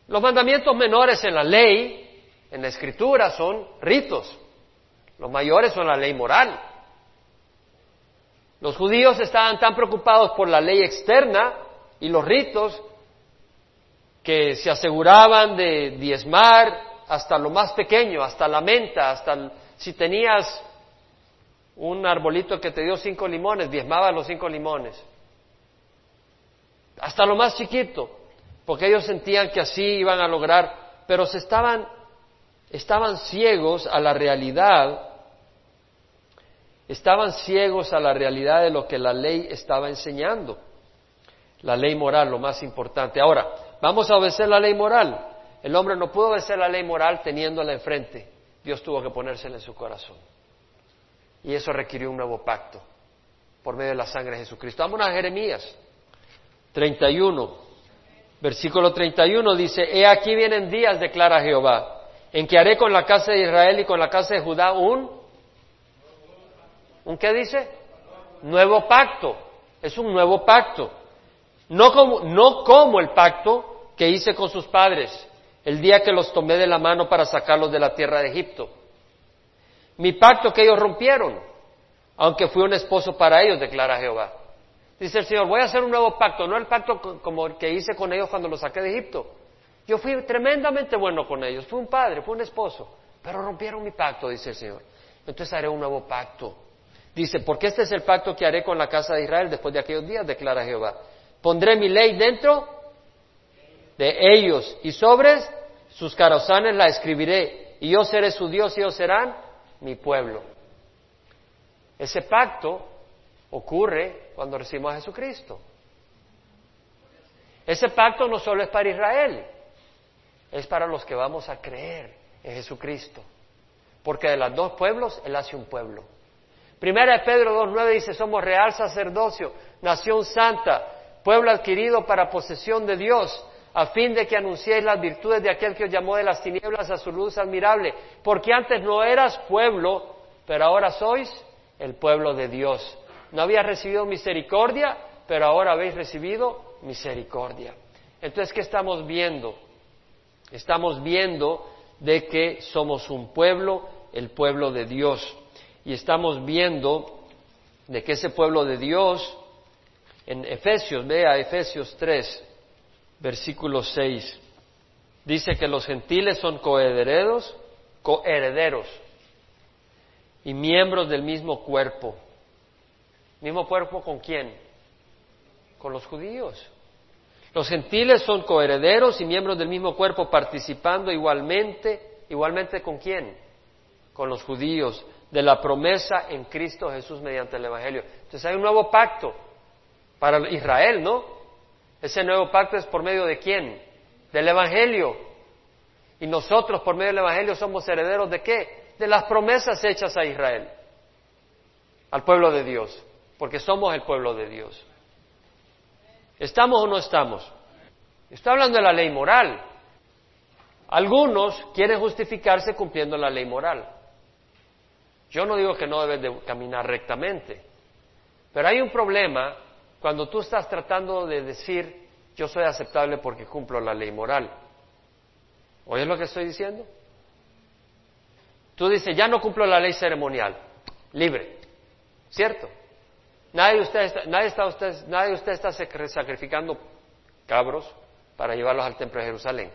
Los mandamientos menores en la ley, en la escritura, son ritos. Los mayores son la ley moral. Los judíos estaban tan preocupados por la ley externa y los ritos que se aseguraban de diezmar hasta lo más pequeño, hasta la menta, hasta si tenías un arbolito que te dio cinco limones, diezmaba los cinco limones. Hasta lo más chiquito porque ellos sentían que así iban a lograr, pero se estaban, estaban ciegos a la realidad, estaban ciegos a la realidad de lo que la ley estaba enseñando, la ley moral, lo más importante. Ahora, vamos a obedecer la ley moral. El hombre no pudo obedecer la ley moral teniéndola enfrente. Dios tuvo que ponérsela en su corazón. Y eso requirió un nuevo pacto por medio de la sangre de Jesucristo. Vamos a Jeremías 31. Versículo 31 dice, He aquí vienen días, declara Jehová, en que haré con la casa de Israel y con la casa de Judá un... ¿Un qué dice? Nuevo pacto. Es un nuevo pacto. No como, no como el pacto que hice con sus padres el día que los tomé de la mano para sacarlos de la tierra de Egipto. Mi pacto que ellos rompieron, aunque fui un esposo para ellos, declara Jehová. Dice el Señor, voy a hacer un nuevo pacto, no el pacto como el que hice con ellos cuando los saqué de Egipto. Yo fui tremendamente bueno con ellos, fui un padre, fui un esposo, pero rompieron mi pacto, dice el Señor. Entonces haré un nuevo pacto. Dice, porque este es el pacto que haré con la casa de Israel después de aquellos días, declara Jehová. Pondré mi ley dentro de ellos y sobre sus carozanes la escribiré y yo seré su Dios y ellos serán mi pueblo. Ese pacto ocurre cuando recibimos a Jesucristo. Ese pacto no solo es para Israel, es para los que vamos a creer en Jesucristo. Porque de los dos pueblos, Él hace un pueblo. Primera de Pedro 2.9 dice, somos real sacerdocio, nación santa, pueblo adquirido para posesión de Dios, a fin de que anunciéis las virtudes de aquel que os llamó de las tinieblas a su luz admirable, porque antes no eras pueblo, pero ahora sois el pueblo de Dios. No había recibido misericordia, pero ahora habéis recibido misericordia. Entonces, ¿qué estamos viendo? Estamos viendo de que somos un pueblo, el pueblo de Dios. Y estamos viendo de que ese pueblo de Dios, en Efesios, vea Efesios 3, versículo 6, dice que los gentiles son coherederos, coherederos y miembros del mismo cuerpo ¿Mismo cuerpo con quién? Con los judíos. Los gentiles son coherederos y miembros del mismo cuerpo participando igualmente, igualmente con quién? Con los judíos, de la promesa en Cristo Jesús mediante el Evangelio. Entonces hay un nuevo pacto para Israel, ¿no? Ese nuevo pacto es por medio de quién? Del Evangelio. Y nosotros por medio del Evangelio somos herederos de qué? De las promesas hechas a Israel, al pueblo de Dios porque somos el pueblo de Dios. ¿Estamos o no estamos? Está hablando de la ley moral. Algunos quieren justificarse cumpliendo la ley moral. Yo no digo que no debes de caminar rectamente, pero hay un problema cuando tú estás tratando de decir yo soy aceptable porque cumplo la ley moral. ¿Oyes lo que estoy diciendo? Tú dices, ya no cumplo la ley ceremonial, libre, ¿cierto? Nadie de ustedes nadie está, usted, nadie de usted está sacrificando cabros para llevarlos al templo de Jerusalén.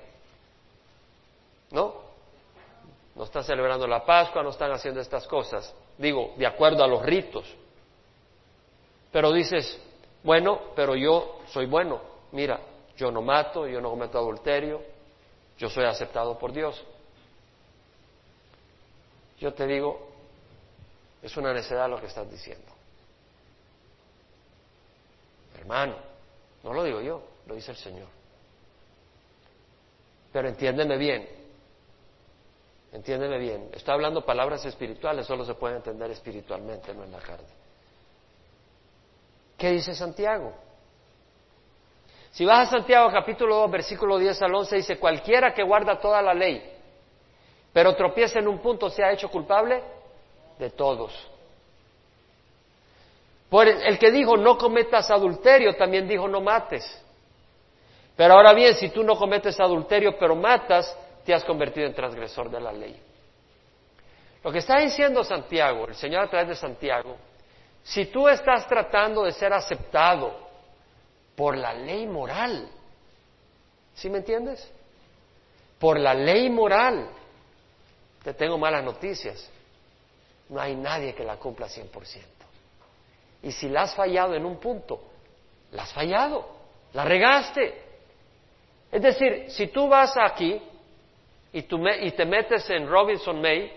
¿No? No están celebrando la Pascua, no están haciendo estas cosas. Digo, de acuerdo a los ritos. Pero dices, bueno, pero yo soy bueno. Mira, yo no mato, yo no cometo adulterio, yo soy aceptado por Dios. Yo te digo, es una necedad lo que estás diciendo. Hermano, no lo digo yo, lo dice el Señor. Pero entiéndeme bien, entiéndeme bien. Está hablando palabras espirituales, solo se puede entender espiritualmente, no en la carne. ¿Qué dice Santiago? Si vas a Santiago capítulo 2, versículo 10 al 11, dice, cualquiera que guarda toda la ley, pero tropieza en un punto, se ha hecho culpable de todos. Por el que dijo no cometas adulterio también dijo no mates. Pero ahora bien, si tú no cometes adulterio pero matas, te has convertido en transgresor de la ley. Lo que está diciendo Santiago, el Señor a través de Santiago, si tú estás tratando de ser aceptado por la ley moral, ¿sí me entiendes? Por la ley moral, te tengo malas noticias. No hay nadie que la cumpla 100%. Y si la has fallado en un punto, la has fallado, la regaste. Es decir, si tú vas aquí y, tú y te metes en Robinson May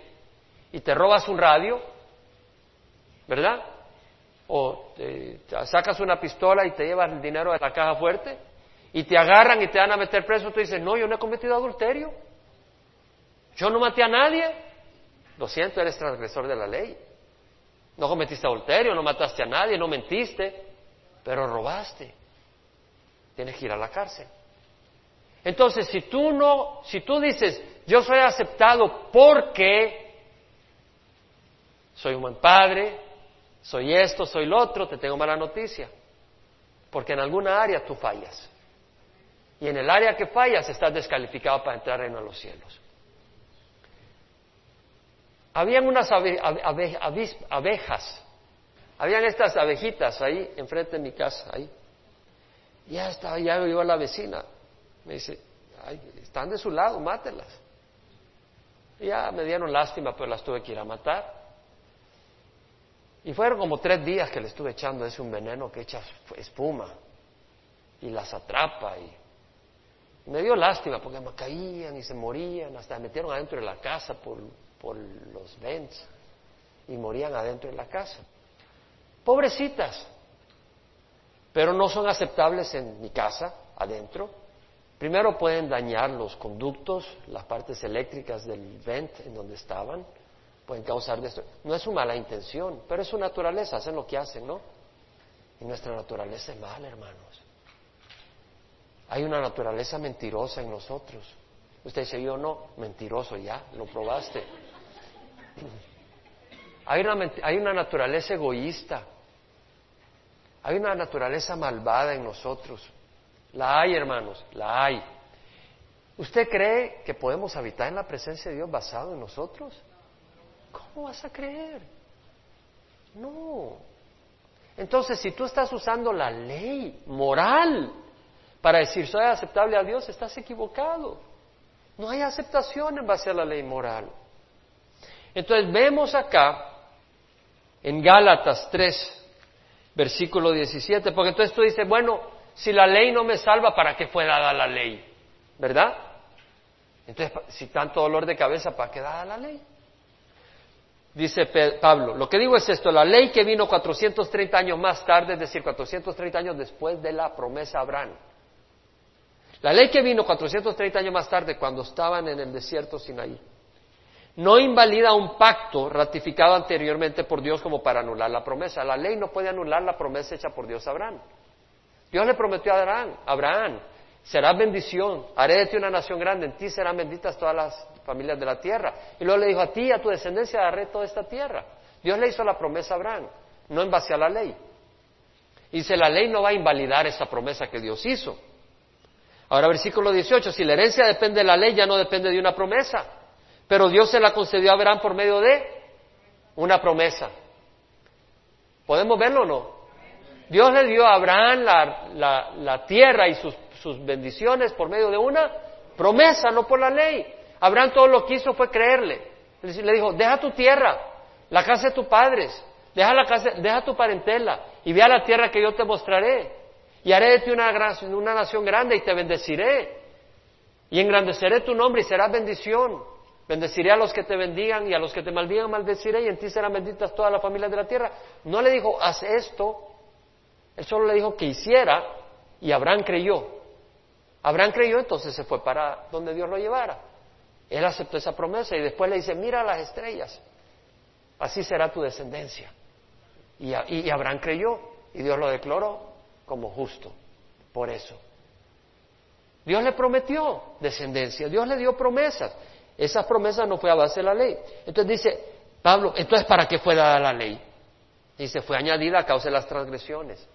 y te robas un radio, ¿verdad? O te, sacas una pistola y te llevas el dinero de la caja fuerte y te agarran y te van a meter preso, tú dices, no, yo no he cometido adulterio, yo no maté a nadie, lo siento, eres transgresor de la ley. No cometiste adulterio, no mataste a nadie, no mentiste, pero robaste. Tienes que ir a la cárcel. Entonces, si tú no, si tú dices, yo soy aceptado porque soy un buen padre, soy esto, soy lo otro, te tengo mala noticia. Porque en alguna área tú fallas. Y en el área que fallas estás descalificado para entrar en los cielos. Habían unas abejas, habían estas abejitas ahí enfrente de mi casa, ahí. Ya estaba, ya llegó la vecina. Me dice, están de su lado, mátelas. ya me dieron lástima, pero las tuve que ir a matar. Y fueron como tres días que le estuve echando ese un veneno que echa espuma y las atrapa y me dio lástima porque me caían y se morían, hasta me metieron adentro de la casa por por los vents y morían adentro de la casa. Pobrecitas, pero no son aceptables en mi casa, adentro. Primero pueden dañar los conductos, las partes eléctricas del vent en donde estaban, pueden causar destrucción. No es su mala intención, pero es su naturaleza, hacen lo que hacen, ¿no? Y nuestra naturaleza es mala, hermanos. Hay una naturaleza mentirosa en nosotros. Usted dice, yo no, mentiroso ya, lo probaste. Hay una, hay una naturaleza egoísta, hay una naturaleza malvada en nosotros. La hay, hermanos, la hay. ¿Usted cree que podemos habitar en la presencia de Dios basado en nosotros? ¿Cómo vas a creer? No. Entonces, si tú estás usando la ley moral para decir soy aceptable a Dios, estás equivocado. No hay aceptación en base a la ley moral. Entonces vemos acá en Gálatas 3, versículo 17, porque entonces tú dices, bueno, si la ley no me salva, ¿para qué fue dada la ley? ¿Verdad? Entonces, si tanto dolor de cabeza, ¿para qué dada la ley? Dice Pablo, lo que digo es esto, la ley que vino 430 años más tarde, es decir, 430 años después de la promesa a Abraham. La ley que vino 430 años más tarde, cuando estaban en el desierto Sinaí, no invalida un pacto ratificado anteriormente por Dios como para anular la promesa. La ley no puede anular la promesa hecha por Dios a Abraham. Dios le prometió a Abraham, Abraham, serás bendición, haré de ti una nación grande, en ti serán benditas todas las familias de la tierra. Y luego le dijo a ti y a tu descendencia daré toda esta tierra. Dios le hizo la promesa a Abraham, no en base a la ley. Y dice, la ley no va a invalidar esa promesa que Dios hizo. Ahora versículo 18, si la herencia depende de la ley, ya no depende de una promesa. Pero Dios se la concedió a Abraham por medio de una promesa. ¿Podemos verlo o no? Dios le dio a Abraham la, tierra y sus, sus, bendiciones por medio de una promesa, no por la ley. Abraham todo lo que hizo fue creerle. Le dijo, deja tu tierra, la casa de tus padres, deja, la casa, deja tu parentela y ve a la tierra que yo te mostraré. Y haré de ti una, una nación grande y te bendeciré. Y engrandeceré tu nombre y serás bendición. Bendeciré a los que te bendigan y a los que te maldigan maldeciré y en ti serán benditas todas las familias de la tierra. No le dijo, haz esto. Él solo le dijo que hiciera y Abraham creyó. Abraham creyó, entonces se fue para donde Dios lo llevara. Él aceptó esa promesa y después le dice, mira las estrellas, así será tu descendencia. Y, y Abraham creyó y Dios lo declaró como justo. Por eso. Dios le prometió descendencia, Dios le dio promesas. Esa promesa no fue a base de la ley. Entonces dice Pablo, entonces ¿para qué fue dada la ley? Se fue añadida a causa de las transgresiones.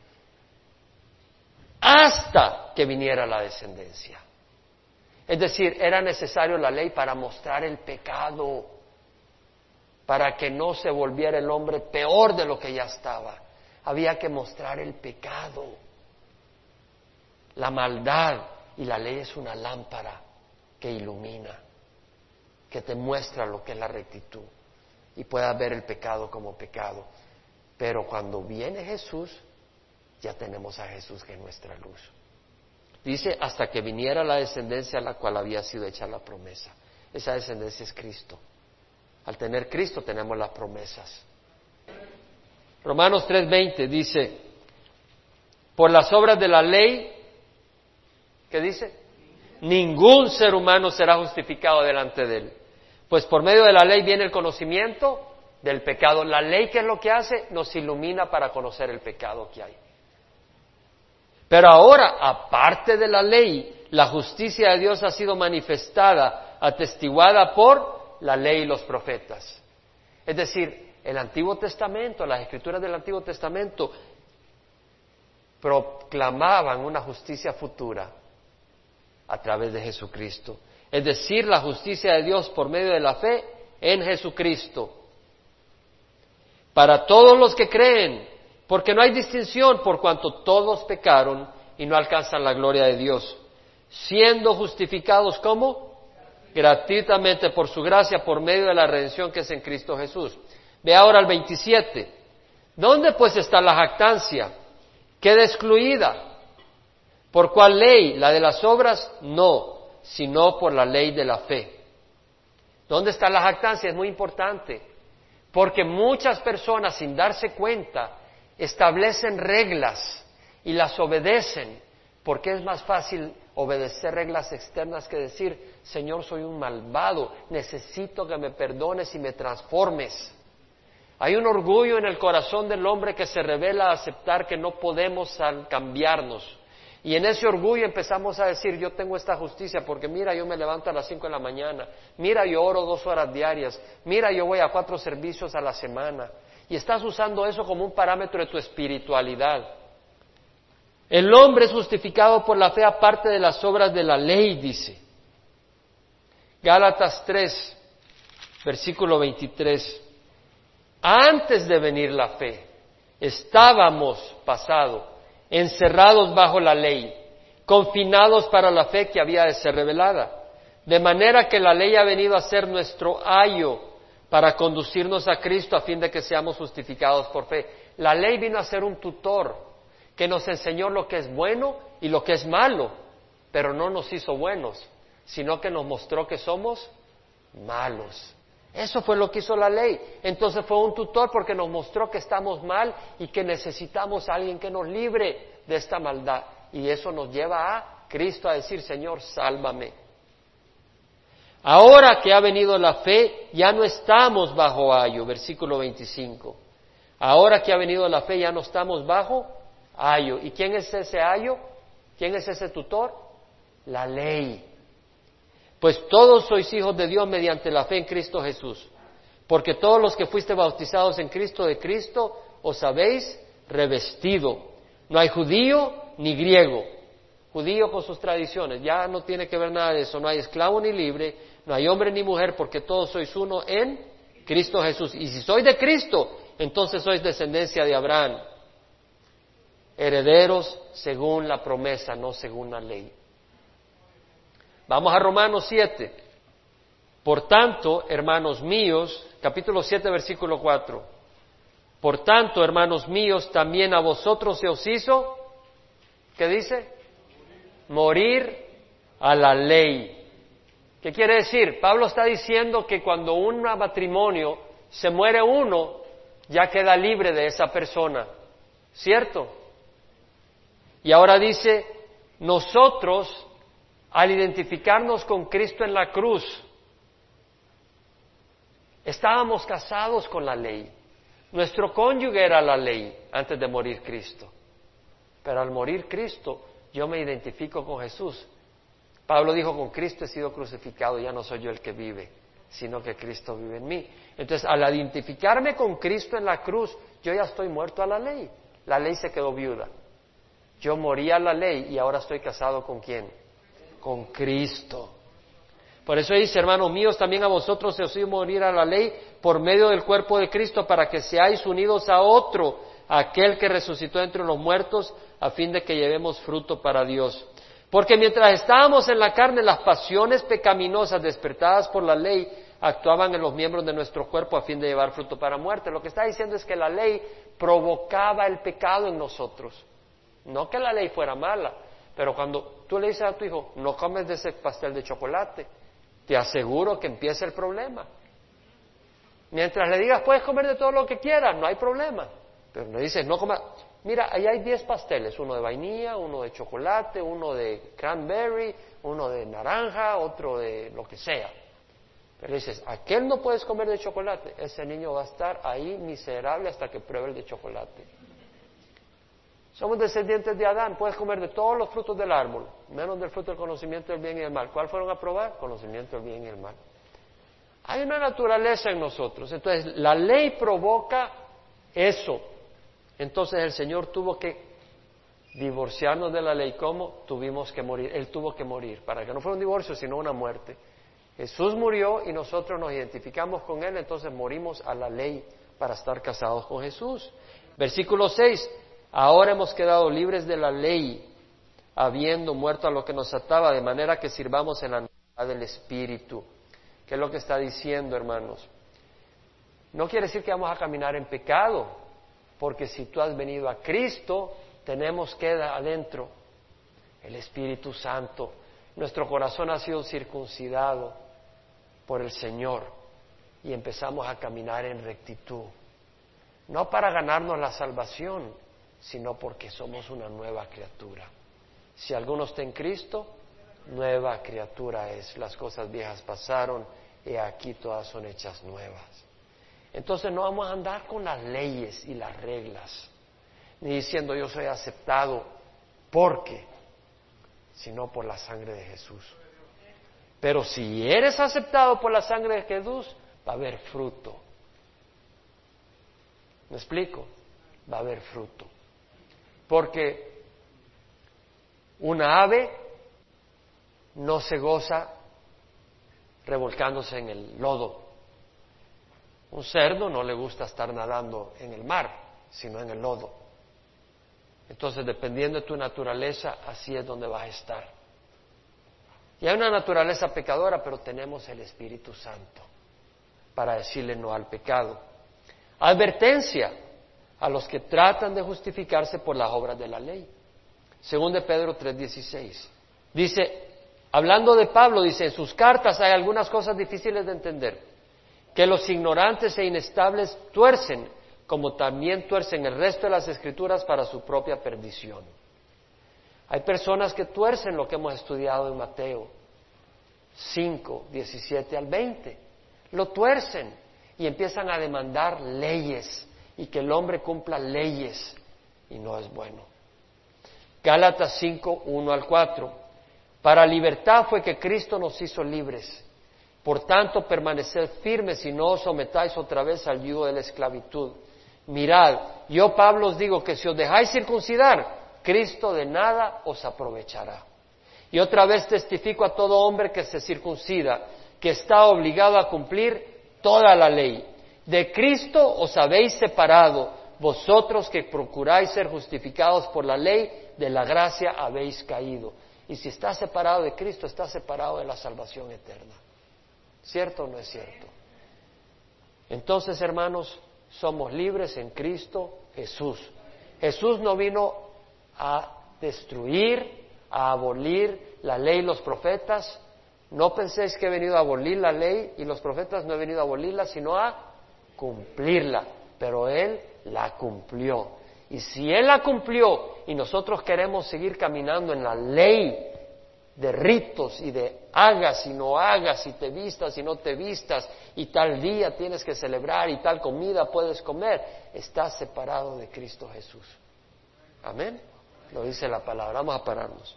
Hasta que viniera la descendencia. Es decir, era necesario la ley para mostrar el pecado, para que no se volviera el hombre peor de lo que ya estaba. Había que mostrar el pecado, la maldad, y la ley es una lámpara que ilumina, que te muestra lo que es la rectitud y puedas ver el pecado como pecado. Pero cuando viene Jesús, ya tenemos a Jesús que es nuestra luz. Dice, hasta que viniera la descendencia a la cual había sido hecha la promesa. Esa descendencia es Cristo. Al tener Cristo tenemos las promesas. Romanos 3:20 dice, por las obras de la ley, ¿qué dice? Ningún ser humano será justificado delante de él. Pues por medio de la ley viene el conocimiento del pecado. La ley, ¿qué es lo que hace? Nos ilumina para conocer el pecado que hay. Pero ahora, aparte de la ley, la justicia de Dios ha sido manifestada, atestiguada por la ley y los profetas. Es decir, el Antiguo Testamento, las escrituras del Antiguo Testamento proclamaban una justicia futura a través de Jesucristo. Es decir, la justicia de Dios por medio de la fe en Jesucristo. Para todos los que creen, porque no hay distinción por cuanto todos pecaron y no alcanzan la gloria de Dios, siendo justificados como gratuitamente por su gracia por medio de la redención que es en Cristo Jesús. Ve ahora al 27. ¿Dónde pues está la jactancia? Queda excluida. ¿Por cuál ley? ¿La de las obras? No, sino por la ley de la fe. ¿Dónde está la jactancia? Es muy importante, porque muchas personas sin darse cuenta establecen reglas y las obedecen, porque es más fácil obedecer reglas externas que decir, Señor, soy un malvado, necesito que me perdones y me transformes. Hay un orgullo en el corazón del hombre que se revela a aceptar que no podemos cambiarnos. Y en ese orgullo empezamos a decir, yo tengo esta justicia porque mira, yo me levanto a las cinco de la mañana, mira, yo oro dos horas diarias, mira, yo voy a cuatro servicios a la semana. Y estás usando eso como un parámetro de tu espiritualidad. El hombre es justificado por la fe aparte de las obras de la ley, dice. Gálatas 3, versículo 23. Antes de venir la fe, estábamos pasado encerrados bajo la ley, confinados para la fe que había de ser revelada. De manera que la ley ha venido a ser nuestro ayo para conducirnos a Cristo a fin de que seamos justificados por fe. La ley vino a ser un tutor que nos enseñó lo que es bueno y lo que es malo, pero no nos hizo buenos, sino que nos mostró que somos malos. Eso fue lo que hizo la ley. Entonces fue un tutor porque nos mostró que estamos mal y que necesitamos a alguien que nos libre de esta maldad. Y eso nos lleva a Cristo a decir, Señor, sálvame. Ahora que ha venido la fe, ya no estamos bajo ayo, versículo 25. Ahora que ha venido la fe, ya no estamos bajo ayo. ¿Y quién es ese ayo? ¿Quién es ese tutor? La ley. Pues todos sois hijos de Dios mediante la fe en Cristo Jesús. Porque todos los que fuiste bautizados en Cristo de Cristo os habéis revestido. No hay judío ni griego. Judío con sus tradiciones. Ya no tiene que ver nada de eso. No hay esclavo ni libre. No hay hombre ni mujer porque todos sois uno en Cristo Jesús. Y si sois de Cristo, entonces sois descendencia de Abraham. Herederos según la promesa, no según la ley. Vamos a Romanos 7. Por tanto, hermanos míos, capítulo 7, versículo 4. Por tanto, hermanos míos, también a vosotros se os hizo, ¿qué dice? Morir a la ley. ¿Qué quiere decir? Pablo está diciendo que cuando un matrimonio se muere uno, ya queda libre de esa persona. ¿Cierto? Y ahora dice, nosotros al identificarnos con Cristo en la cruz, estábamos casados con la ley. Nuestro cónyuge era la ley antes de morir Cristo. Pero al morir Cristo, yo me identifico con Jesús. Pablo dijo, con Cristo he sido crucificado, ya no soy yo el que vive, sino que Cristo vive en mí. Entonces, al identificarme con Cristo en la cruz, yo ya estoy muerto a la ley. La ley se quedó viuda. Yo morí a la ley y ahora estoy casado con quién? Con Cristo. Por eso dice, hermanos míos, también a vosotros se os hizo morir a la ley por medio del cuerpo de Cristo para que seáis unidos a otro, aquel que resucitó entre los muertos, a fin de que llevemos fruto para Dios. Porque mientras estábamos en la carne, las pasiones pecaminosas despertadas por la ley actuaban en los miembros de nuestro cuerpo a fin de llevar fruto para muerte. Lo que está diciendo es que la ley provocaba el pecado en nosotros. No que la ley fuera mala, pero cuando tú le dices a tu hijo, no comes de ese pastel de chocolate, te aseguro que empieza el problema. Mientras le digas, puedes comer de todo lo que quieras, no hay problema. Pero le dices, no comas. Mira, ahí hay 10 pasteles, uno de vainilla, uno de chocolate, uno de cranberry, uno de naranja, otro de lo que sea. Pero dices, aquel no puedes comer de chocolate, ese niño va a estar ahí miserable hasta que pruebe el de chocolate. Somos descendientes de Adán, puedes comer de todos los frutos del árbol, menos del fruto del conocimiento del bien y del mal. ¿Cuál fueron a probar? Conocimiento del bien y del mal. Hay una naturaleza en nosotros, entonces la ley provoca eso. Entonces el Señor tuvo que divorciarnos de la ley. ¿Cómo? Tuvimos que morir. Él tuvo que morir, para que no fuera un divorcio, sino una muerte. Jesús murió y nosotros nos identificamos con Él, entonces morimos a la ley para estar casados con Jesús. Versículo 6, Ahora hemos quedado libres de la ley, habiendo muerto a lo que nos ataba, de manera que sirvamos en la novedad del Espíritu. ¿Qué es lo que está diciendo, hermanos? No quiere decir que vamos a caminar en pecado, porque si tú has venido a Cristo, tenemos que adentro el Espíritu Santo. Nuestro corazón ha sido circuncidado por el Señor y empezamos a caminar en rectitud. No para ganarnos la salvación, sino porque somos una nueva criatura. Si alguno está en Cristo, nueva criatura es. Las cosas viejas pasaron y aquí todas son hechas nuevas. Entonces no vamos a andar con las leyes y las reglas, ni diciendo yo soy aceptado porque, sino por la sangre de Jesús. Pero si eres aceptado por la sangre de Jesús, va a haber fruto. ¿Me explico? Va a haber fruto. Porque una ave no se goza revolcándose en el lodo. Un cerdo no le gusta estar nadando en el mar, sino en el lodo. Entonces, dependiendo de tu naturaleza, así es donde vas a estar. Y hay una naturaleza pecadora, pero tenemos el Espíritu Santo para decirle no al pecado. Advertencia a los que tratan de justificarse por las obras de la ley. Según de Pedro 3:16. Dice, hablando de Pablo, dice, en sus cartas hay algunas cosas difíciles de entender, que los ignorantes e inestables tuercen, como también tuercen el resto de las escrituras para su propia perdición. Hay personas que tuercen lo que hemos estudiado en Mateo 5, 17 al 20. Lo tuercen y empiezan a demandar leyes y que el hombre cumpla leyes y no es bueno. Gálatas 5, 1 al 4. Para libertad fue que Cristo nos hizo libres. Por tanto, permaneced firmes y no os sometáis otra vez al yugo de la esclavitud. Mirad, yo Pablo os digo que si os dejáis circuncidar, Cristo de nada os aprovechará. Y otra vez testifico a todo hombre que se circuncida, que está obligado a cumplir toda la ley. De Cristo os habéis separado, vosotros que procuráis ser justificados por la ley, de la gracia habéis caído. Y si estás separado de Cristo, estás separado de la salvación eterna. ¿Cierto o no es cierto? Entonces, hermanos, somos libres en Cristo Jesús. Jesús no vino a destruir, a abolir la ley y los profetas. No penséis que he venido a abolir la ley y los profetas, no he venido a abolirla, sino a cumplirla, pero Él la cumplió. Y si Él la cumplió y nosotros queremos seguir caminando en la ley de ritos y de hagas y no hagas, y te vistas y no te vistas, y tal día tienes que celebrar y tal comida puedes comer, estás separado de Cristo Jesús. Amén. Lo dice la palabra. Vamos a pararnos.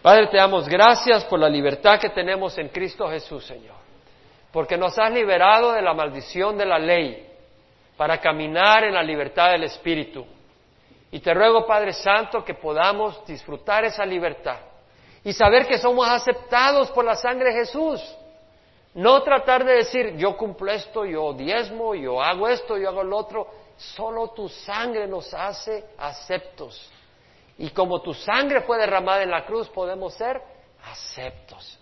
Padre, te damos gracias por la libertad que tenemos en Cristo Jesús, Señor porque nos has liberado de la maldición de la ley, para caminar en la libertad del Espíritu. Y te ruego, Padre Santo, que podamos disfrutar esa libertad y saber que somos aceptados por la sangre de Jesús. No tratar de decir, yo cumplo esto, yo diezmo, yo hago esto, yo hago lo otro. Solo tu sangre nos hace aceptos. Y como tu sangre fue derramada en la cruz, podemos ser aceptos.